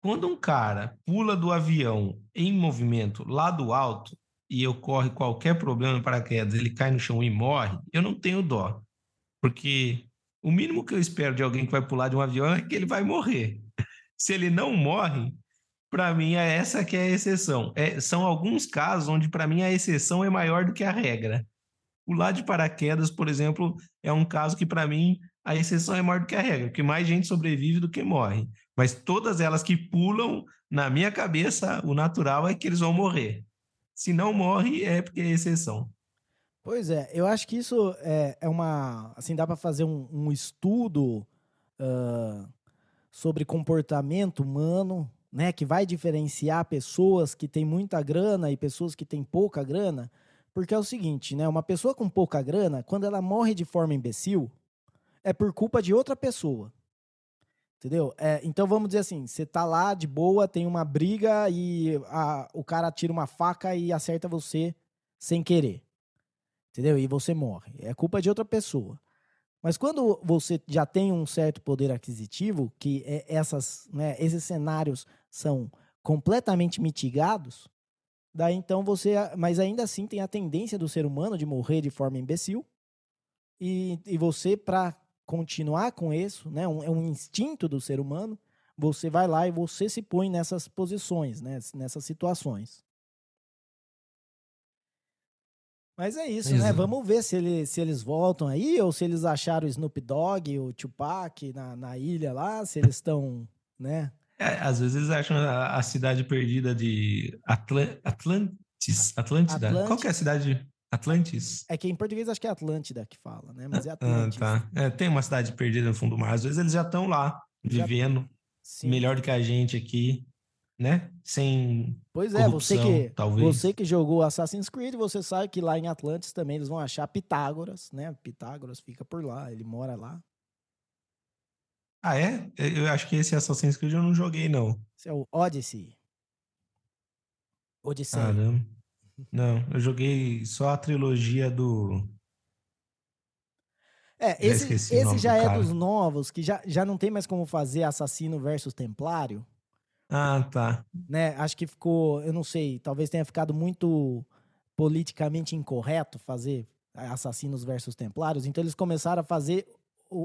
Quando um cara pula do avião em movimento lá do alto e ocorre qualquer problema no paraquedas, ele cai no chão e morre, eu não tenho dó. Porque o mínimo que eu espero de alguém que vai pular de um avião é que ele vai morrer. Se ele não morre, para mim é essa que é a exceção. É, são alguns casos onde para mim a exceção é maior do que a regra. Pular de paraquedas, por exemplo, é um caso que, para mim, a exceção é maior do que a regra, porque mais gente sobrevive do que morre. Mas todas elas que pulam, na minha cabeça, o natural é que eles vão morrer. Se não morre, é porque é exceção. Pois é, eu acho que isso é, é uma. Assim, dá para fazer um, um estudo uh, sobre comportamento humano, né? Que vai diferenciar pessoas que têm muita grana e pessoas que têm pouca grana. Porque é o seguinte, né? Uma pessoa com pouca grana, quando ela morre de forma imbecil, é por culpa de outra pessoa. Entendeu? É, então vamos dizer assim: você tá lá de boa, tem uma briga e a, o cara tira uma faca e acerta você sem querer. Entendeu? E você morre. É culpa de outra pessoa. Mas quando você já tem um certo poder aquisitivo, que é essas, né, esses cenários são completamente mitigados, Daí então você. Mas ainda assim tem a tendência do ser humano de morrer de forma imbecil. E, e você, para continuar com isso, né, um, é um instinto do ser humano, você vai lá e você se põe nessas posições, né, nessas situações. Mas é isso, né? Exato. né? Vamos ver se, ele, se eles voltam aí ou se eles acharam o Snoop Dogg, o Tupac na, na ilha lá, se eles estão, né? É, às vezes eles acham a, a cidade perdida de Atl Atlantis. Atlântida? Qual que é a cidade? Atlantis? É que em português acho que é Atlântida que fala, né? Mas é Atlantis. Ah, tá. É, tem uma cidade perdida no fundo do mar. Às vezes eles já estão lá, vivendo Sim. melhor do que a gente aqui, né? Sem. Pois é, você que talvez. você que jogou Assassin's Creed, você sabe que lá em Atlantis também eles vão achar Pitágoras, né? Pitágoras fica por lá, ele mora lá. Ah, é? Eu acho que esse Assassin's Creed eu não joguei, não. Esse é o Odyssey. Odyssey. Ah, não. Não, eu joguei só a trilogia do. É, esse, esse já é dos novos, que já, já não tem mais como fazer assassino versus templário. Ah, tá. Né? Acho que ficou, eu não sei, talvez tenha ficado muito politicamente incorreto fazer assassinos versus templários, então eles começaram a fazer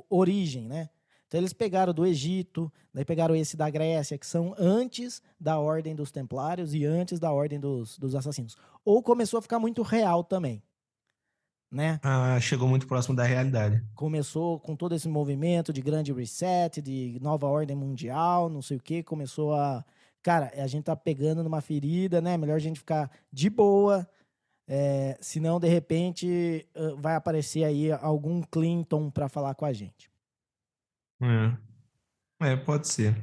origem, né? Então eles pegaram do Egito, daí pegaram esse da Grécia, que são antes da ordem dos templários e antes da ordem dos, dos assassinos. Ou começou a ficar muito real também. Né? Ah, chegou muito próximo da realidade. Começou com todo esse movimento de grande reset, de nova ordem mundial, não sei o que, começou a. Cara, a gente tá pegando numa ferida, né? Melhor a gente ficar de boa, é, senão de repente vai aparecer aí algum Clinton para falar com a gente. É. é, pode ser.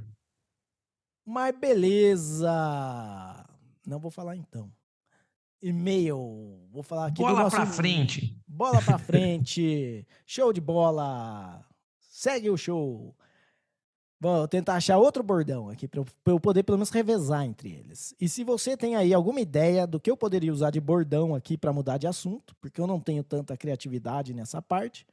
Mas beleza. Não vou falar então e-mail. Vou falar aqui bola do nosso... pra frente. Bola pra frente. show de bola. Segue o show. Vou tentar achar outro bordão aqui para eu poder pelo menos revezar entre eles. E se você tem aí alguma ideia do que eu poderia usar de bordão aqui para mudar de assunto, porque eu não tenho tanta criatividade nessa parte,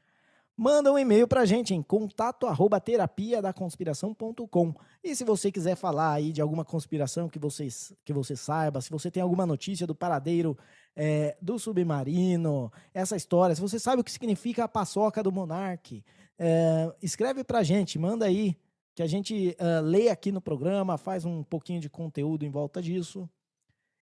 manda um e-mail para a gente em contato arroba terapia da conspiração.com. E se você quiser falar aí de alguma conspiração que, vocês, que você saiba, se você tem alguma notícia do paradeiro é, do submarino, essa história, se você sabe o que significa a paçoca do monarque, é, escreve para a gente, manda aí, que a gente uh, lê aqui no programa, faz um pouquinho de conteúdo em volta disso.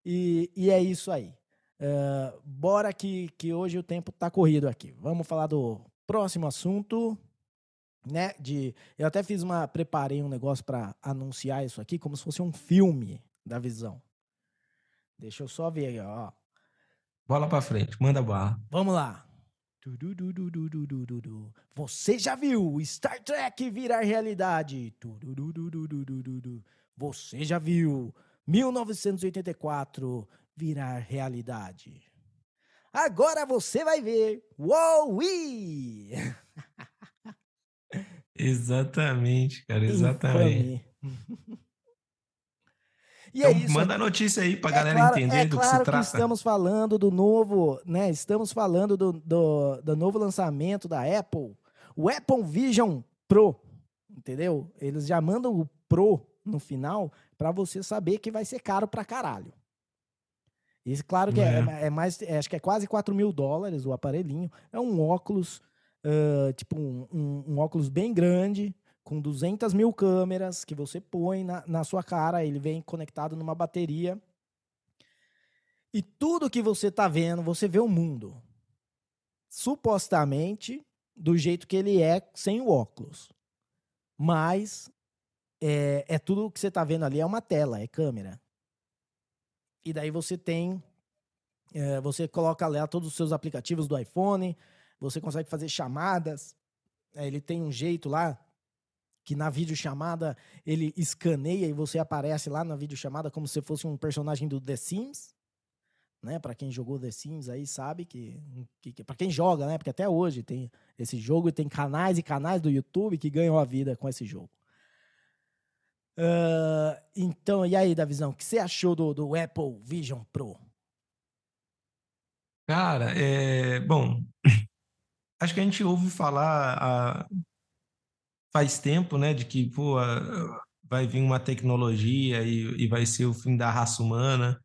E, e é isso aí. Uh, bora que, que hoje o tempo está corrido aqui. Vamos falar do Próximo assunto, né? De, eu até fiz uma, preparei um negócio para anunciar isso aqui como se fosse um filme da visão. Deixa eu só ver aí, ó. Bola para frente, manda bala. Vamos lá. Você já viu Star Trek virar realidade? Você já viu 1984 virar realidade? Agora você vai ver. Uou! exatamente, cara, exatamente. E é então, é isso. Manda a notícia aí pra é galera claro, entender é do claro que se trata. Que estamos falando do novo, né? Estamos falando do, do, do novo lançamento da Apple, o Apple Vision Pro, entendeu? Eles já mandam o Pro no final para você saber que vai ser caro pra caralho. Isso, claro que é, é, é mais, é, acho que é quase 4 mil dólares o aparelhinho. É um óculos, uh, tipo um, um, um, óculos bem grande, com 200 mil câmeras que você põe na, na sua cara. Ele vem conectado numa bateria. E tudo que você tá vendo, você vê o mundo. Supostamente do jeito que ele é sem o óculos. Mas é, é tudo que você tá vendo ali é uma tela, é câmera. E daí você tem. É, você coloca lá todos os seus aplicativos do iPhone, você consegue fazer chamadas. É, ele tem um jeito lá que na videochamada ele escaneia e você aparece lá na videochamada como se fosse um personagem do The Sims. Né, para quem jogou The Sims aí sabe que, que, que para quem joga, né, porque até hoje tem esse jogo e tem canais e canais do YouTube que ganham a vida com esse jogo. Uh, então, e aí, Davizão, o que você achou do, do Apple Vision Pro? Cara, é, bom, acho que a gente ouve falar faz tempo, né, de que pô, vai vir uma tecnologia e, e, vai ser o fim da raça humana.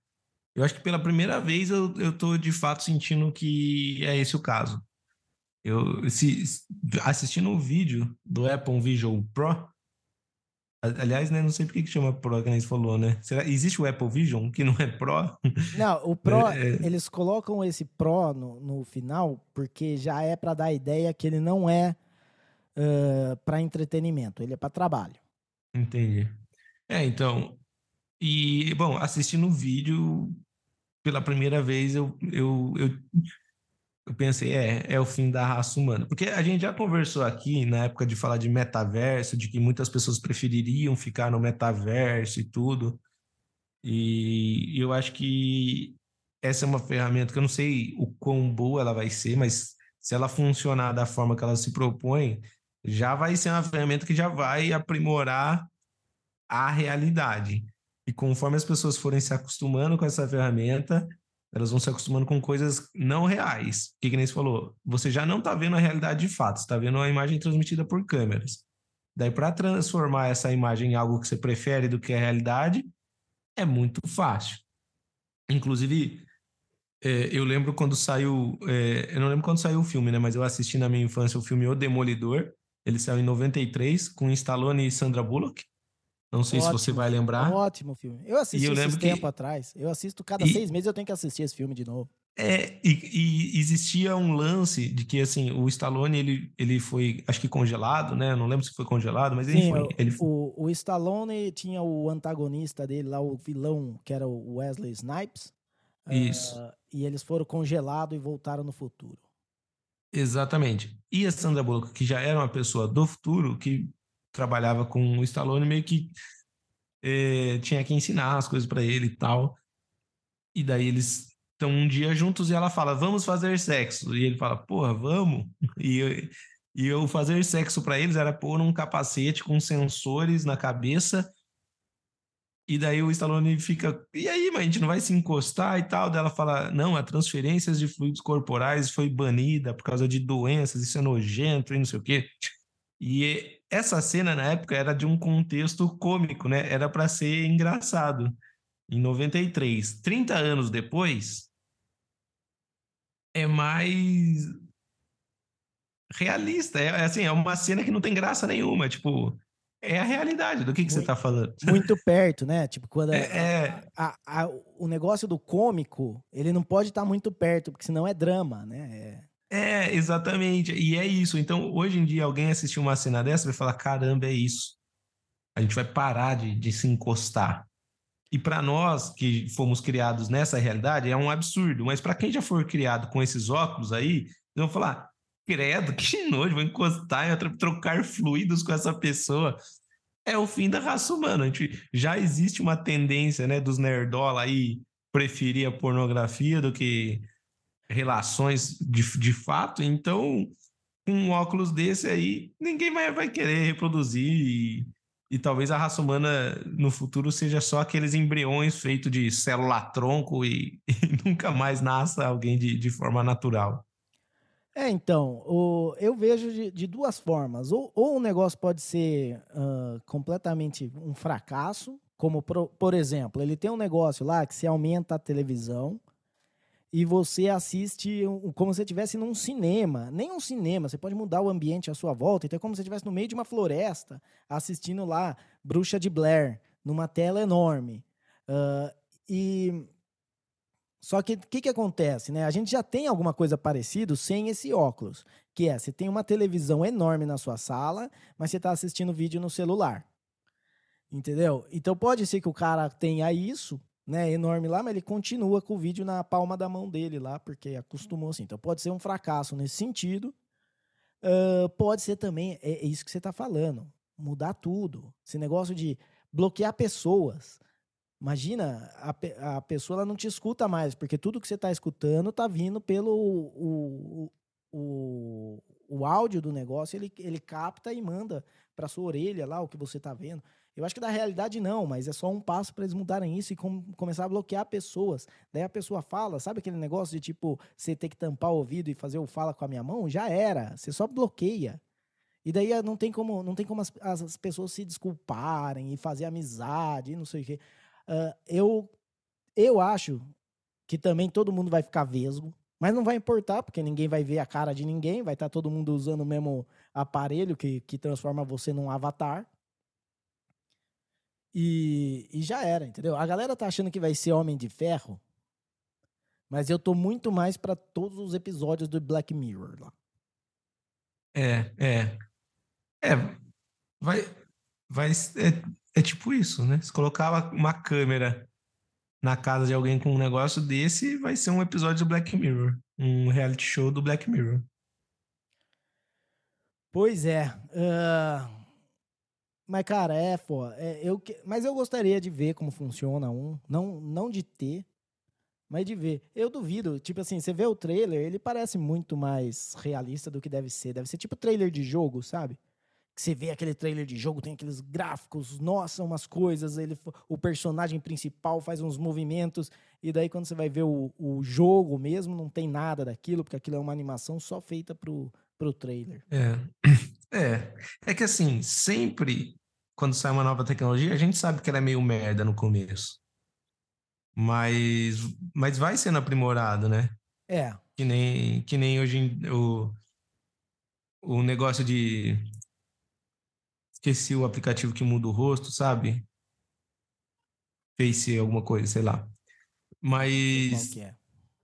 Eu acho que pela primeira vez eu, eu tô de fato sentindo que é esse o caso. Eu se, assistindo o vídeo do Apple Vision Pro, Aliás, né, não sei por que chama Pro, que a gente falou, né? Será, existe o Apple Vision, que não é Pro? Não, o Pro, é, é... eles colocam esse Pro no, no final porque já é para dar a ideia que ele não é uh, para entretenimento, ele é para trabalho. Entendi. É, então. E, bom, assistindo o vídeo, pela primeira vez, eu, eu, eu eu pensei, é, é o fim da raça humana. Porque a gente já conversou aqui na época de falar de metaverso, de que muitas pessoas prefeririam ficar no metaverso e tudo. E eu acho que essa é uma ferramenta que eu não sei o quão boa ela vai ser, mas se ela funcionar da forma que ela se propõe, já vai ser uma ferramenta que já vai aprimorar a realidade. E conforme as pessoas forem se acostumando com essa ferramenta, elas vão se acostumando com coisas não reais. O que, que nem falou? Você já não está vendo a realidade de fato, está vendo a imagem transmitida por câmeras. Daí, para transformar essa imagem em algo que você prefere do que a realidade, é muito fácil. Inclusive, é, eu lembro quando saiu. É, eu não lembro quando saiu o filme, né? Mas eu assisti na minha infância o filme O Demolidor. Ele saiu em 93 com Stallone e Sandra Bullock. Não sei ótimo, se você vai lembrar. Ótimo filme. Eu assisti eu esse tempo que... atrás. Eu assisto cada e... seis meses, eu tenho que assistir esse filme de novo. É, e, e, existia um lance de que, assim, o Stallone, ele, ele foi, acho que congelado, né? Não lembro se foi congelado, mas Sim, ele foi. Ele... O, o Stallone tinha o antagonista dele lá, o vilão, que era o Wesley Snipes. Isso. Uh, e eles foram congelados e voltaram no futuro. Exatamente. E a Sandra Bullock, que já era uma pessoa do futuro, que trabalhava com o Stallone, meio que eh, tinha que ensinar as coisas para ele e tal. E daí eles estão um dia juntos e ela fala, vamos fazer sexo. E ele fala, porra, vamos. E eu, e eu fazer sexo para eles era pôr um capacete com sensores na cabeça. E daí o Stallone fica, e aí, mas a gente não vai se encostar e tal? Daí ela fala, não, a transferências de fluidos corporais foi banida por causa de doenças, isso é nojento e não sei o quê. E essa cena na época era de um contexto cômico, né? Era para ser engraçado. Em 93, 30 anos depois, é mais realista. É, assim, é uma cena que não tem graça nenhuma. Tipo, é a realidade do que, que muito, você está falando. Muito perto, né? Tipo, quando é, é... A, a, a, o negócio do cômico, ele não pode estar tá muito perto, porque senão é drama, né? É... exatamente. E é isso. Então, hoje em dia, alguém assistir uma cena dessa vai falar: caramba, é isso. A gente vai parar de, de se encostar. E para nós que fomos criados nessa realidade é um absurdo, mas para quem já for criado com esses óculos aí, eles vão falar: credo, que nojo, vou encostar e trocar fluidos com essa pessoa. É o fim da raça humana. A gente, já existe uma tendência né, dos nerdola aí preferir a pornografia do que relações de, de fato, então um óculos desse aí, ninguém vai, vai querer reproduzir e e talvez a raça humana no futuro seja só aqueles embriões feitos de célula-tronco e, e, nunca mais nasça alguém de, de forma natural. É, então, o, eu vejo de, de duas formas. Ou, ou o negócio pode ser uh, completamente um fracasso, como, por, por exemplo, ele tem um negócio lá que se aumenta a televisão, e você assiste como se estivesse num cinema. Nem um cinema, você pode mudar o ambiente à sua volta. Então é como se estivesse no meio de uma floresta, assistindo lá Bruxa de Blair, numa tela enorme. Uh, e só que o que, que acontece, né? A gente já tem alguma coisa parecida sem esse óculos, que é você tem uma televisão enorme na sua sala, mas você está assistindo vídeo no celular. Entendeu? Então pode ser que o cara tenha isso, né, enorme lá, mas ele continua com o vídeo na palma da mão dele lá, porque acostumou assim. Então pode ser um fracasso nesse sentido. Uh, pode ser também, é, é isso que você está falando, mudar tudo. Esse negócio de bloquear pessoas. Imagina, a, a pessoa ela não te escuta mais, porque tudo que você está escutando está vindo pelo o, o, o, áudio do negócio, ele, ele capta e manda para sua orelha lá o que você está vendo. Eu acho que da realidade não, mas é só um passo para eles mudarem isso e com, começar a bloquear pessoas. Daí a pessoa fala, sabe aquele negócio de tipo, você ter que tampar o ouvido e fazer o fala com a minha mão? Já era, você só bloqueia. E daí ah, não tem como, não tem como as, as pessoas se desculparem e fazer amizade e não sei o quê. Uh, eu, eu acho que também todo mundo vai ficar vesgo, mas não vai importar, porque ninguém vai ver a cara de ninguém, vai estar tá todo mundo usando o mesmo aparelho que, que transforma você num avatar. E, e já era, entendeu? A galera tá achando que vai ser Homem de Ferro, mas eu tô muito mais para todos os episódios do Black Mirror lá. É, é. É, vai. vai é, é tipo isso, né? Se colocar uma câmera na casa de alguém com um negócio desse, vai ser um episódio do Black Mirror. Um reality show do Black Mirror. Pois é. Uh, mas, cara, é, pô. É, eu, mas eu gostaria de ver como funciona um. Não, não de ter, mas de ver. Eu duvido. Tipo assim, você vê o trailer, ele parece muito mais realista do que deve ser. Deve ser tipo trailer de jogo, sabe? Que você vê aquele trailer de jogo, tem aqueles gráficos, nossa, umas coisas. Ele, o personagem principal faz uns movimentos. E daí, quando você vai ver o, o jogo mesmo, não tem nada daquilo, porque aquilo é uma animação só feita pro, pro trailer. É. É. É que assim, sempre quando sai uma nova tecnologia, a gente sabe que ela é meio merda no começo. Mas, mas vai sendo aprimorado, né? É. Que nem, que nem hoje o, o negócio de. Esqueci o aplicativo que muda o rosto, sabe? Face alguma coisa, sei lá. Mas. Qual que é?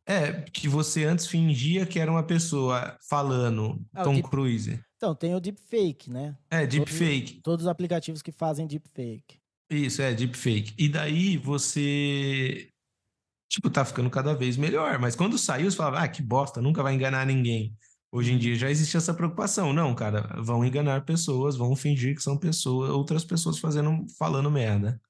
É, que você antes fingia que era uma pessoa falando, Ah, Tom deep- Cruise. Então, tem o deepfake, né? É, Todos- deepfake. Todos os aplicativos que fazem deepfake. Isso, é, deepfake. E daí você, tipo, tá ficando cada vez melhor. Mas quando saiu, você falava, ah, que bosta, nunca vai enganar ninguém. Hoje em dia já existe essa preocupação. Não, cara, vão enganar pessoas, vão fingir que são pessoas, outras pessoas fazendo, falando merda.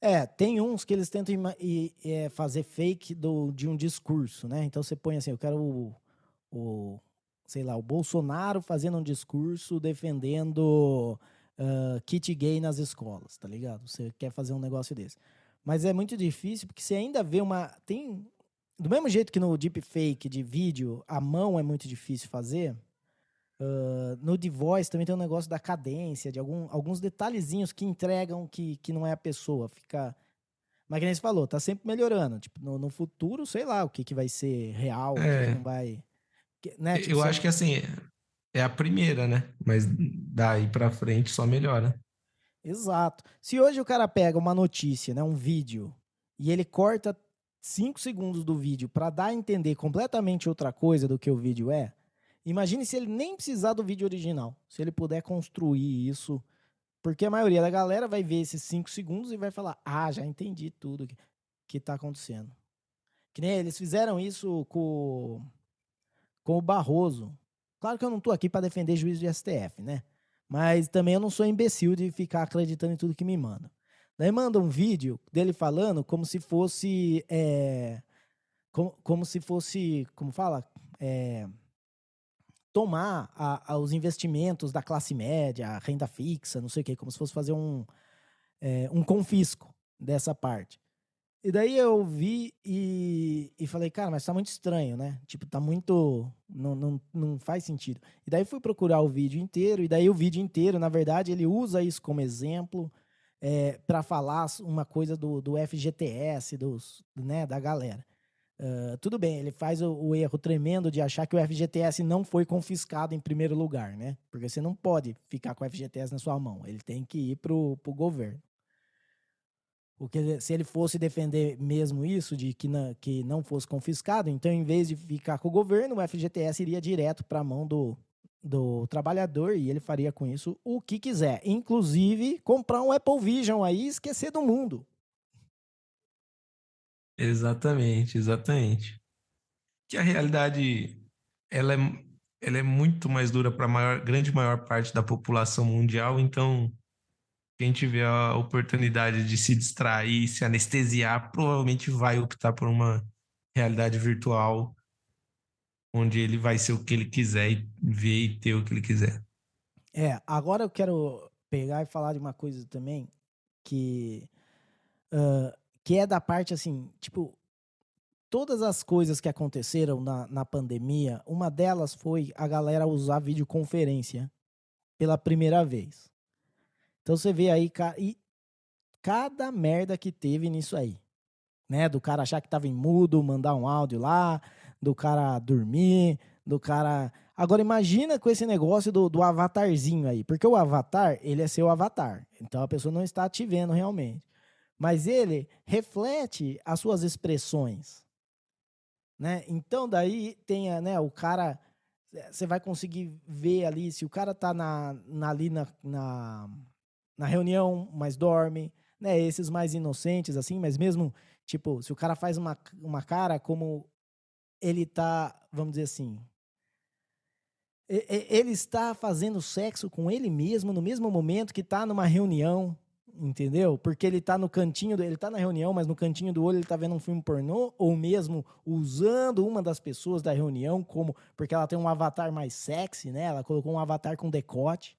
É, tem uns que eles tentam ima- e- é, fazer fake do, de um discurso, né? Então você põe assim, eu quero o, o, sei lá, o Bolsonaro fazendo um discurso defendendo ah, kit gay nas escolas, tá ligado? Você quer fazer um negócio desse. Mas é muito difícil porque você ainda vê uma. Tem. Do mesmo jeito que no deepfake de vídeo, a mão é muito difícil fazer. Ah, no The Voice também tem um negócio da cadência, de algum, alguns detalhezinhos que entregam que, que não é a pessoa. Fica. Mas que nem você falou, tá sempre melhorando. Tipo, no, no futuro, sei lá o que, que vai ser real, o que É. não vai. né? Tipo, Eu acho que assim, é a primeira, né? Mas daí pra frente só melhora. Exato. Se hoje o cara pega uma notícia, né, um vídeo, e ele corta 5 segundos do vídeo para dar a entender completamente outra coisa do que o vídeo é, imagine se ele nem precisar do vídeo original, se ele puder construir isso, porque a maioria da galera vai ver esses 5 segundos e vai falar: "Ah, já entendi tudo que, que tá acontecendo". Que nem eles fizeram isso com com o Barroso. Claro que eu não tô aqui para defender juiz de STF, né? Mas também eu não sou imbecil de ficar acreditando em tudo que me mandam. Daí manda um vídeo dele falando como se fosse. é, como, como se fosse. Como fala? É, tomar a- a- os investimentos da classe média, renda fixa, não sei o quê, como se fosse fazer um, é, um confisco dessa parte. E daí eu vi e, e falei, cara, mas tá muito estranho, né? Tipo, tá muito. Não, não, não faz sentido. E daí fui procurar o vídeo inteiro, e daí o vídeo inteiro, na verdade, ele usa isso como exemplo é, para falar uma coisa do, do FGTS, dos, né, da galera. Ah, tudo bem, ele faz o, o erro tremendo de achar que o FGTS não foi confiscado em primeiro lugar, né? Porque você não pode ficar com o FGTS na sua mão, ele tem que ir pro, pro governo. Porque se ele fosse defender mesmo isso, de que, na, que não fosse confiscado, então em vez de ficar com o governo, o FGTS iria direto para a mão do, do trabalhador e ele faria com isso o que quiser. Inclusive, comprar um Apple Vision aí e esquecer do mundo. Exatamente, exatamente. Que a realidade ela é, ela é muito mais dura para a maior, grande maior parte da população mundial, então quem tiver a oportunidade de se distrair, se anestesiar, provavelmente vai optar por uma realidade virtual onde ele vai ser o que ele quiser e ver e ter o que ele quiser. É, agora eu quero pegar e falar de uma coisa também que ah, que é da parte assim, tipo, todas as coisas que aconteceram na, na pandemia, uma delas foi a galera usar videoconferência pela primeira vez. Então você vê aí, ca- cada merda que teve nisso aí, né? Do cara achar que tava em mudo, mandar um áudio lá, do cara dormir, do cara. Agora imagina com esse negócio do, do avatarzinho aí, porque o avatar, ele é seu avatar. Então a pessoa não está te vendo realmente. Mas ele reflete as suas expressões. Né? Então daí tem né, o cara. Você vai conseguir ver ali se o cara tá na, na- ali na, na, na reunião, mas dorme, né? Esses mais inocentes, assim, mas mesmo, tipo, se o cara faz uma, uma cara como ele tá, vamos dizer assim, ele está fazendo sexo com ele mesmo no mesmo momento que está numa reunião, entendeu? Porque ele está no cantinho, do, ele está na reunião, mas no cantinho do olho ele está vendo um filme pornô, ou mesmo usando uma das pessoas da reunião como, porque ela tem um avatar mais sexy, né? Ela colocou um avatar com decote.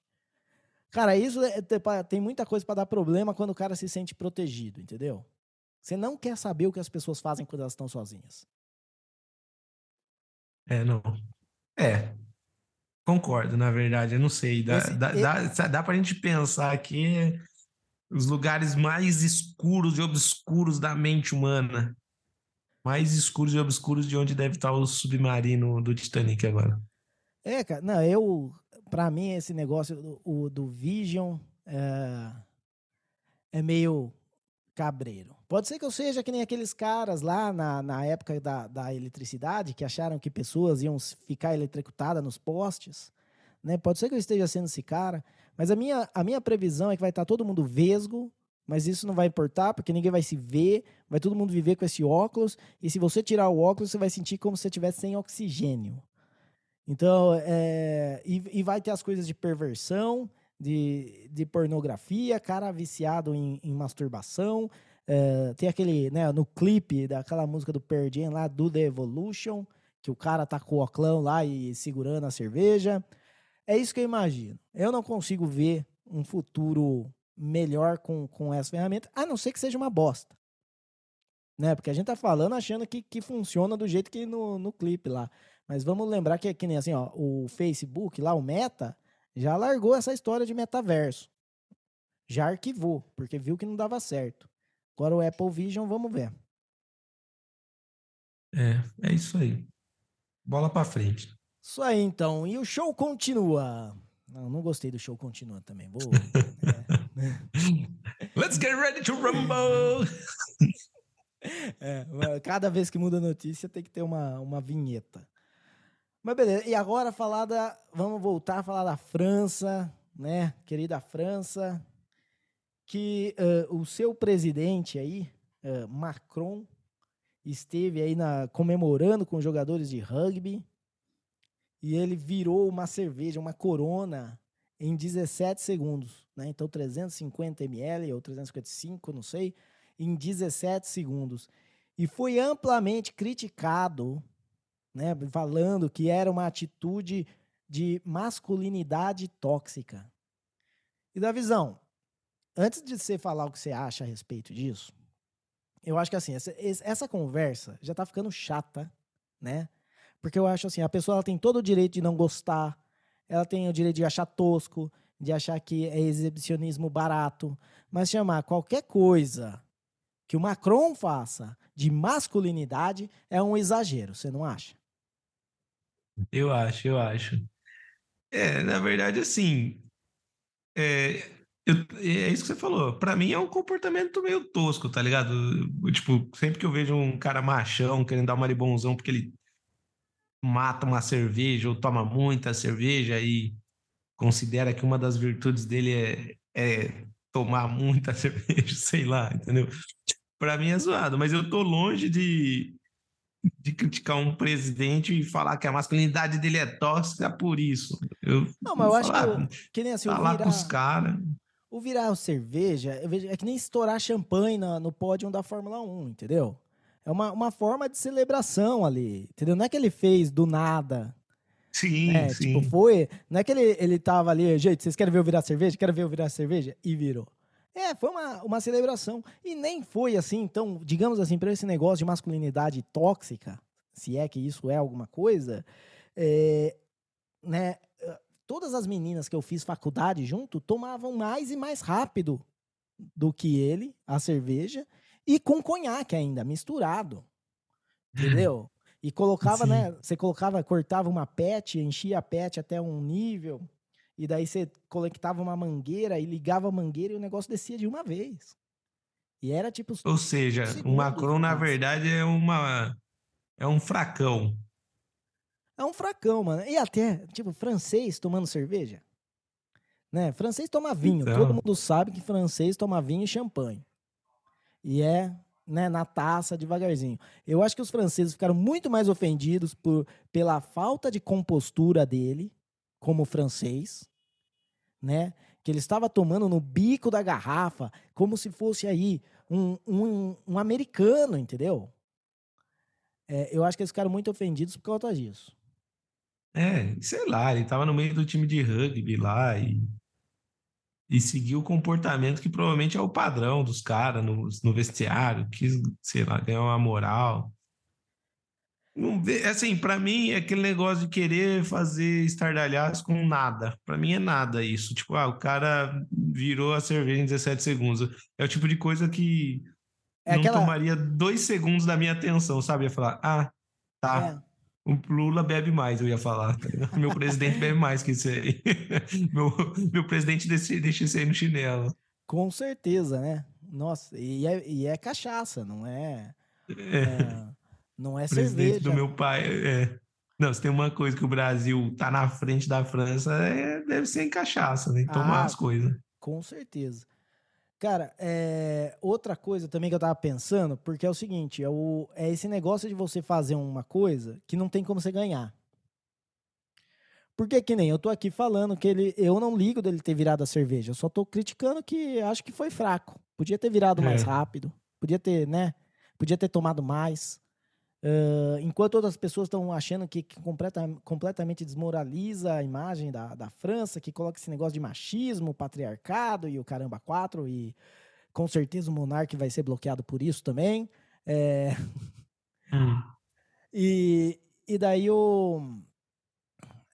Cara, isso é- tem pa- tem muita coisa para dar problema quando o cara se sente protegido, entendeu? Você não quer saber o que as pessoas fazem quando elas estão sozinhas. É, não. É, concordo, na verdade, eu não sei. Dá, Esse- dá, e- dá, dá pra gente pensar que os lugares mais escuros e obscuros da mente humana. Mais escuros e obscuros de onde deve estar o submarino do Titanic agora. É, cara, não, eu, pra mim, esse negócio do, do Vision é, é meio. cabreiro. Pode ser que eu seja que nem aqueles caras lá na, na época da, da eletricidade que acharam que pessoas iam ficar eletrocutadas nos postes. Né? Pode ser que eu esteja sendo esse cara, mas a minha, a minha previsão é que vai estar todo mundo vesgo, mas isso não vai importar, porque ninguém vai se ver, vai todo mundo viver com esse óculos, e se você tirar o óculos, você vai sentir como se você estivesse sem oxigênio. Então, é, e, e, vai ter as coisas de perversão, de, de pornografia, cara viciado em, em masturbação. É, tem aquele, né, no clipe daquela música do Pearl lá, do The Evolution, que o cara tá com o oclão lá e segurando a cerveja. É isso que eu imagino. Eu não consigo ver um futuro melhor com, com essa ferramenta, a não ser que seja uma bosta. Né? Porque a gente tá falando achando que, que funciona do jeito que no, no clipe lá. Mas vamos lembrar que, que nem assim, ó, o Facebook lá, o Meta, já largou essa história de metaverso. Já arquivou, porque viu que não dava certo. Agora o Apple Vision, vamos ver. É, é isso aí. Bola para frente. Isso aí, então. E o show continua. Não, não gostei do show continua também. Vou, é. Let's get ready to rumble! É, cada vez que muda a notícia tem que ter uma, uma vinheta. Mas beleza, e agora falar da. Vamos voltar a falar da França, né? Querida França, que uh, o seu presidente aí, uh, Macron, esteve aí na, comemorando com jogadores de rugby e ele virou uma cerveja, uma corona, em 17 segundos. Né? Então, 350 ml ou 355, não sei, em 17 segundos. E foi amplamente criticado né, falando que era uma atitude de masculinidade tóxica. E da visão, antes de você falar o que você acha a respeito disso, eu acho que assim, essa, essa conversa já tá ficando chata, né? Porque eu acho assim, a pessoa ela tem todo o direito de não gostar, ela tem o direito de achar tosco, de achar que é exibicionismo barato, mas chamar qualquer coisa que o Macron faça de masculinidade é um exagero, você não acha? Eu acho, eu acho. É, na verdade, assim, é, eu, é isso que você falou. Para mim é um comportamento meio tosco, tá ligado? Eu, tipo, sempre que eu vejo um cara machão querendo dar uma libonzão porque ele mata uma cerveja ou toma muita cerveja e considera que uma das virtudes dele é, é tomar muita cerveja, sei lá, entendeu? Para mim é zoado, mas eu tô longe de de criticar um presidente e falar que a masculinidade dele é tóxica por isso. Eu, não, mas eu acho falar, que, que nem assim, falar virar, os caras. O virar cerveja é que nem estourar champanhe no, no pódio da Fórmula 1, entendeu? É uma, uma forma de celebração ali, entendeu? Não é que ele fez do nada. Sim, é, sim. Tipo, foi. Não é que ele, ele tava ali, gente, vocês querem ver eu virar cerveja? Quero ver eu virar cerveja? E virou. É, foi uma, uma celebração. E nem foi assim, então, digamos assim, para esse negócio de masculinidade tóxica, se é que isso é alguma coisa, é, né, todas as meninas que eu fiz faculdade junto tomavam mais e mais rápido do que ele a cerveja e com conhaque ainda, misturado. Entendeu? E colocava, Sim. né? Você colocava, cortava uma pet, enchia a pet até um nível e daí você conectava uma mangueira e ligava a mangueira e o negócio descia de uma vez. E era tipo. Ou seja, o Macron, na verdade, é uma. É um fracão. É um fracão, mano. E até, tipo, francês tomando cerveja. Né? Francês toma vinho. Então... Todo mundo sabe que francês toma vinho e champanhe. E é né, na taça, devagarzinho. Eu acho que os franceses ficaram muito mais ofendidos por, pela falta de compostura dele, como francês, né? Que ele estava tomando no bico da garrafa, como se fosse aí um, um, um americano, entendeu? É, eu acho que eles ficaram muito ofendidos por causa disso. É, sei lá, ele estava no meio do time de rugby lá e, e seguiu o comportamento que provavelmente é o padrão dos caras no, no vestiário, que, sei lá, ganhou uma moral. Não vê, assim, para mim é aquele negócio de querer fazer estardalhaços com nada. Para mim é nada isso. Tipo, ah, o cara virou a cerveja em 17 segundos. É o tipo de coisa que é não aquela... tomaria dois segundos da minha atenção, sabe? Ia falar, ah, tá. É. O Lula bebe mais, eu ia falar. Meu presidente bebe mais que isso aí. meu, meu presidente deixa, deixa isso aí no chinelo. Com certeza, né? Nossa, e é, e é cachaça, não é. É, é não é presidente cerveja. do meu pai. É. Não, se tem uma coisa que o Brasil tá na frente da França, é, deve ser em cachaça, né? Tomar Ah, as coisas. Com certeza. Cara, é, outra coisa também que eu tava pensando, porque é o seguinte, é, o, é esse negócio de você fazer uma coisa que não tem como você ganhar. Porque que nem eu tô aqui falando que ele, eu não ligo dele ter virado a cerveja, eu só tô criticando que acho que foi fraco. Podia ter virado mais É. rápido, podia ter, né? Podia ter tomado mais. Enquanto outras pessoas estão achando que, que completa- completamente desmoraliza a imagem da, da França, que coloca esse negócio de machismo, patriarcado e o caramba quatro, e com certeza o monarca vai ser bloqueado por isso também. É, Hum. e, e daí o.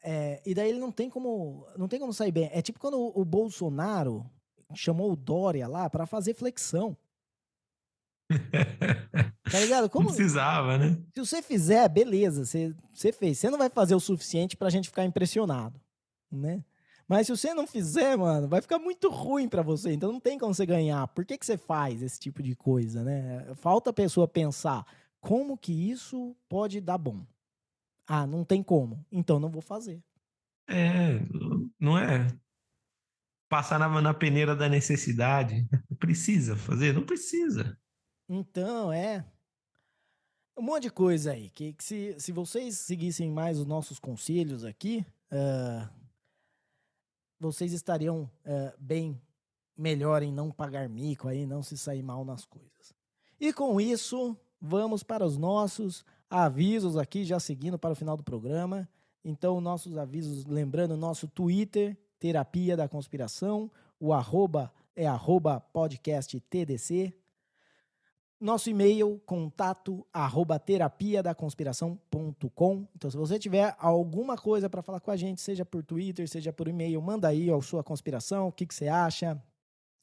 é, e daí ele não tem como não tem como sair bem. É tipo quando o, o Bolsonaro chamou o Dória lá para fazer flexão. Tá ligado? Não Como, precisava, né? se você fizer, beleza, você, você fez. Você não vai fazer o suficiente pra gente ficar impressionado, né? Mas se você não fizer, mano, vai ficar muito ruim pra você. Então não tem como você ganhar. Por que, que você faz esse tipo de coisa, né? Falta a pessoa pensar como que isso pode dar bom. Ah, não tem como. Então não vou fazer. É, não é passar na, na peneira da necessidade. Precisa fazer? Não precisa. Então, é. Um monte de coisa aí. Que, que se, se vocês seguissem mais os nossos conselhos aqui, ah, vocês estariam ah, bem melhor em não pagar mico aí, não se sair mal nas coisas. E com isso, vamos para os nossos avisos aqui, já seguindo para o final do programa. Então, nossos avisos, lembrando, nosso Twitter, Terapia da Conspiração, o arroba é arroba podcast TDC. Nosso e-mail, contato arroba terapia da conspiração.com. Então, se você tiver alguma coisa para falar com a gente, seja por Twitter, seja por e-mail, manda aí a sua conspiração, o que, que você acha.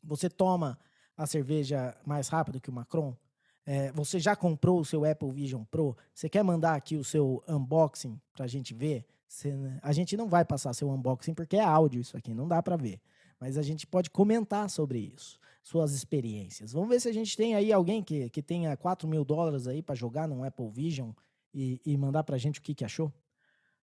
Você toma a cerveja mais rápido que o Macron? É, você já comprou o seu Apple Vision Pro? Você quer mandar aqui o seu unboxing para a gente ver? Você- a gente não vai passar seu unboxing porque é áudio isso aqui, não dá para ver. Mas a gente pode comentar sobre isso, suas experiências. Vamos ver se a gente tem aí alguém que, que tenha 4 mil dólares aí para jogar num Apple Vision e, e mandar para a gente o que, que achou.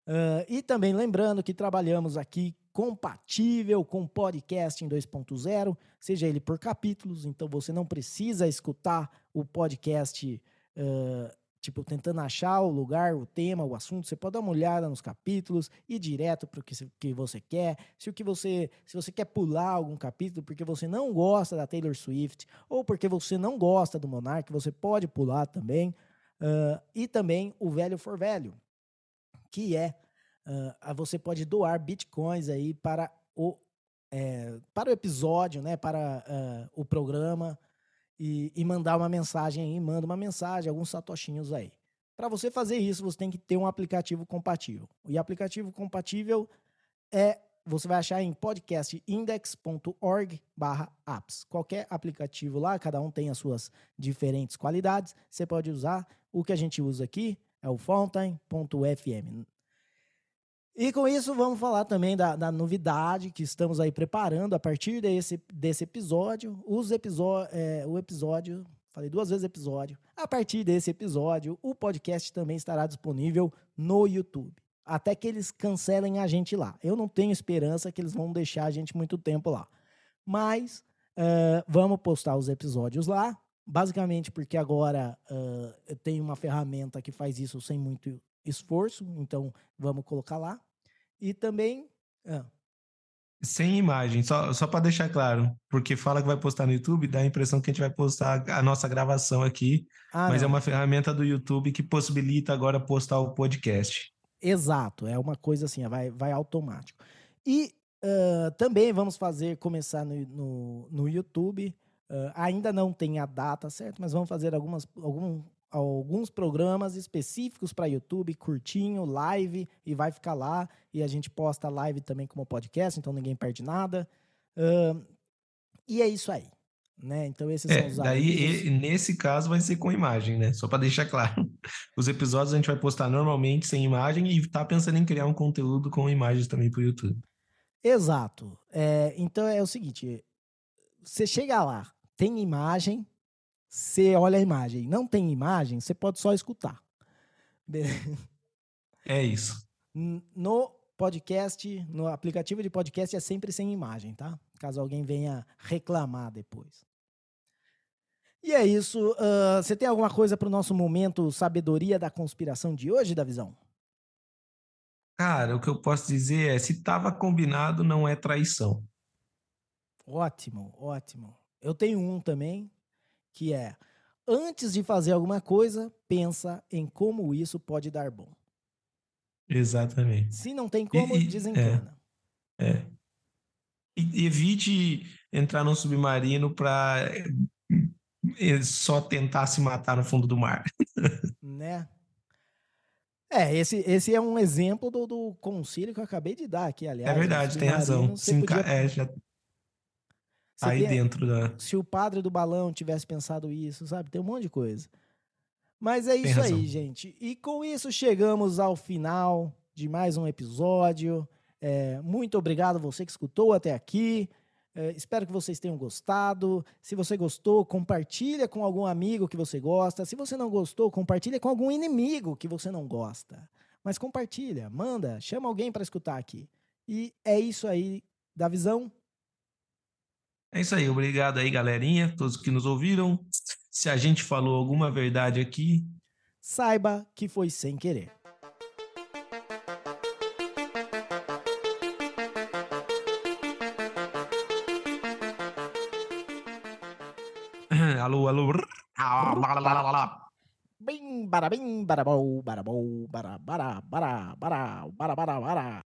Ah, e também lembrando que trabalhamos aqui compatível com podcast em 2.0, seja ele por capítulos, então você não precisa escutar o podcast, ah, tipo, tentando achar o lugar, o tema, o assunto. Você pode dar uma olhada nos capítulos e ir direto para o que, que você quer. Se o que você, se você quer pular algum capítulo porque você não gosta da Taylor Swift ou porque você não gosta do Monark, você pode pular também. Ah, e também o Velho for Velho, que é ah, você pode doar bitcoins aí para o é, para o episódio, né, para ah, o programa e, e mandar uma mensagem aí, manda uma mensagem, alguns satoshinhos aí. Para você fazer isso, você tem que ter um aplicativo compatível. E aplicativo compatível é você vai achar em podcastindex.org/apps. Qualquer aplicativo lá, cada um tem as suas diferentes qualidades. Você pode usar. O que a gente usa aqui é o Fountain.fm. E com isso, vamos falar também da, da novidade que estamos aí preparando a partir desse, desse episódio. Os episó é, o episódio, falei duas vezes episódio. A partir desse episódio, o podcast também estará disponível no YouTube. Até que eles cancelem a gente lá. Eu não tenho esperança que eles vão deixar a gente muito tempo lá. Mas eh, vamos postar os episódios lá. Basicamente porque agora eh, eu tenho uma ferramenta que faz isso sem muito esforço. Então vamos colocar lá. E também. ah, Sem imagem, só, só para deixar claro, porque fala que vai postar no YouTube, dá a impressão que a gente vai postar a nossa gravação aqui, ah, mas é não. uma ferramenta do YouTube que possibilita agora postar o podcast. Exato, é uma coisa assim, vai, vai automático. E ah, também vamos fazer, começar no, no, no YouTube. ah, ainda não tem a data certa, mas vamos fazer algumas, algum, alguns programas específicos para YouTube, curtinho, live, e vai ficar lá. E a gente posta live também como podcast, então ninguém perde nada. Ah, e é isso aí. Né? Então, esses são É, os daí e- nesse caso vai ser com imagem, né? Só para deixar claro. Os episódios a gente vai postar normalmente sem imagem e tá pensando em criar um conteúdo com imagens também para o YouTube. Exato. É, então é o seguinte: você chega lá, tem imagem, você olha a imagem. Não tem imagem, você pode só escutar. É isso. No podcast, no aplicativo de podcast é sempre sem imagem, tá? Caso alguém venha reclamar depois. E é isso. Uh, você tem alguma coisa para o nosso momento sabedoria da conspiração de hoje, da visão? Cara, o que eu posso dizer é: se estava combinado, não é traição. Ótimo, ótimo. Eu tenho um também, que é: antes de fazer alguma coisa, pensa em como isso pode dar bom. Exatamente. Se não tem como, e, desencana. É. é. E, evite entrar num submarino para eh, só tentar se matar no fundo do mar. né? É, esse, esse é um exemplo do, do concílio que eu acabei de dar aqui, aliás. É verdade, tem razão. Sim, podia... é, já tá aí tem... dentro da. Se o padre do balão tivesse pensado isso, sabe? Tem um monte de coisa. Mas é isso aí, gente. E com isso chegamos ao final de mais um episódio. É, muito obrigado a você que escutou até aqui. É, espero que vocês tenham gostado. Se você gostou, compartilha com algum amigo que você gosta. Se você não gostou, compartilha com algum inimigo que você não gosta. Mas compartilha, manda, chama alguém para escutar aqui. E é isso aí da visão. É isso aí, obrigado aí, galerinha, todos que nos ouviram. Se a gente falou alguma verdade aqui, saiba que foi sem querer. alô, alô. Bim, barabim, barabou, barabou, bara, bara, bara, bara, bara, bara, bara.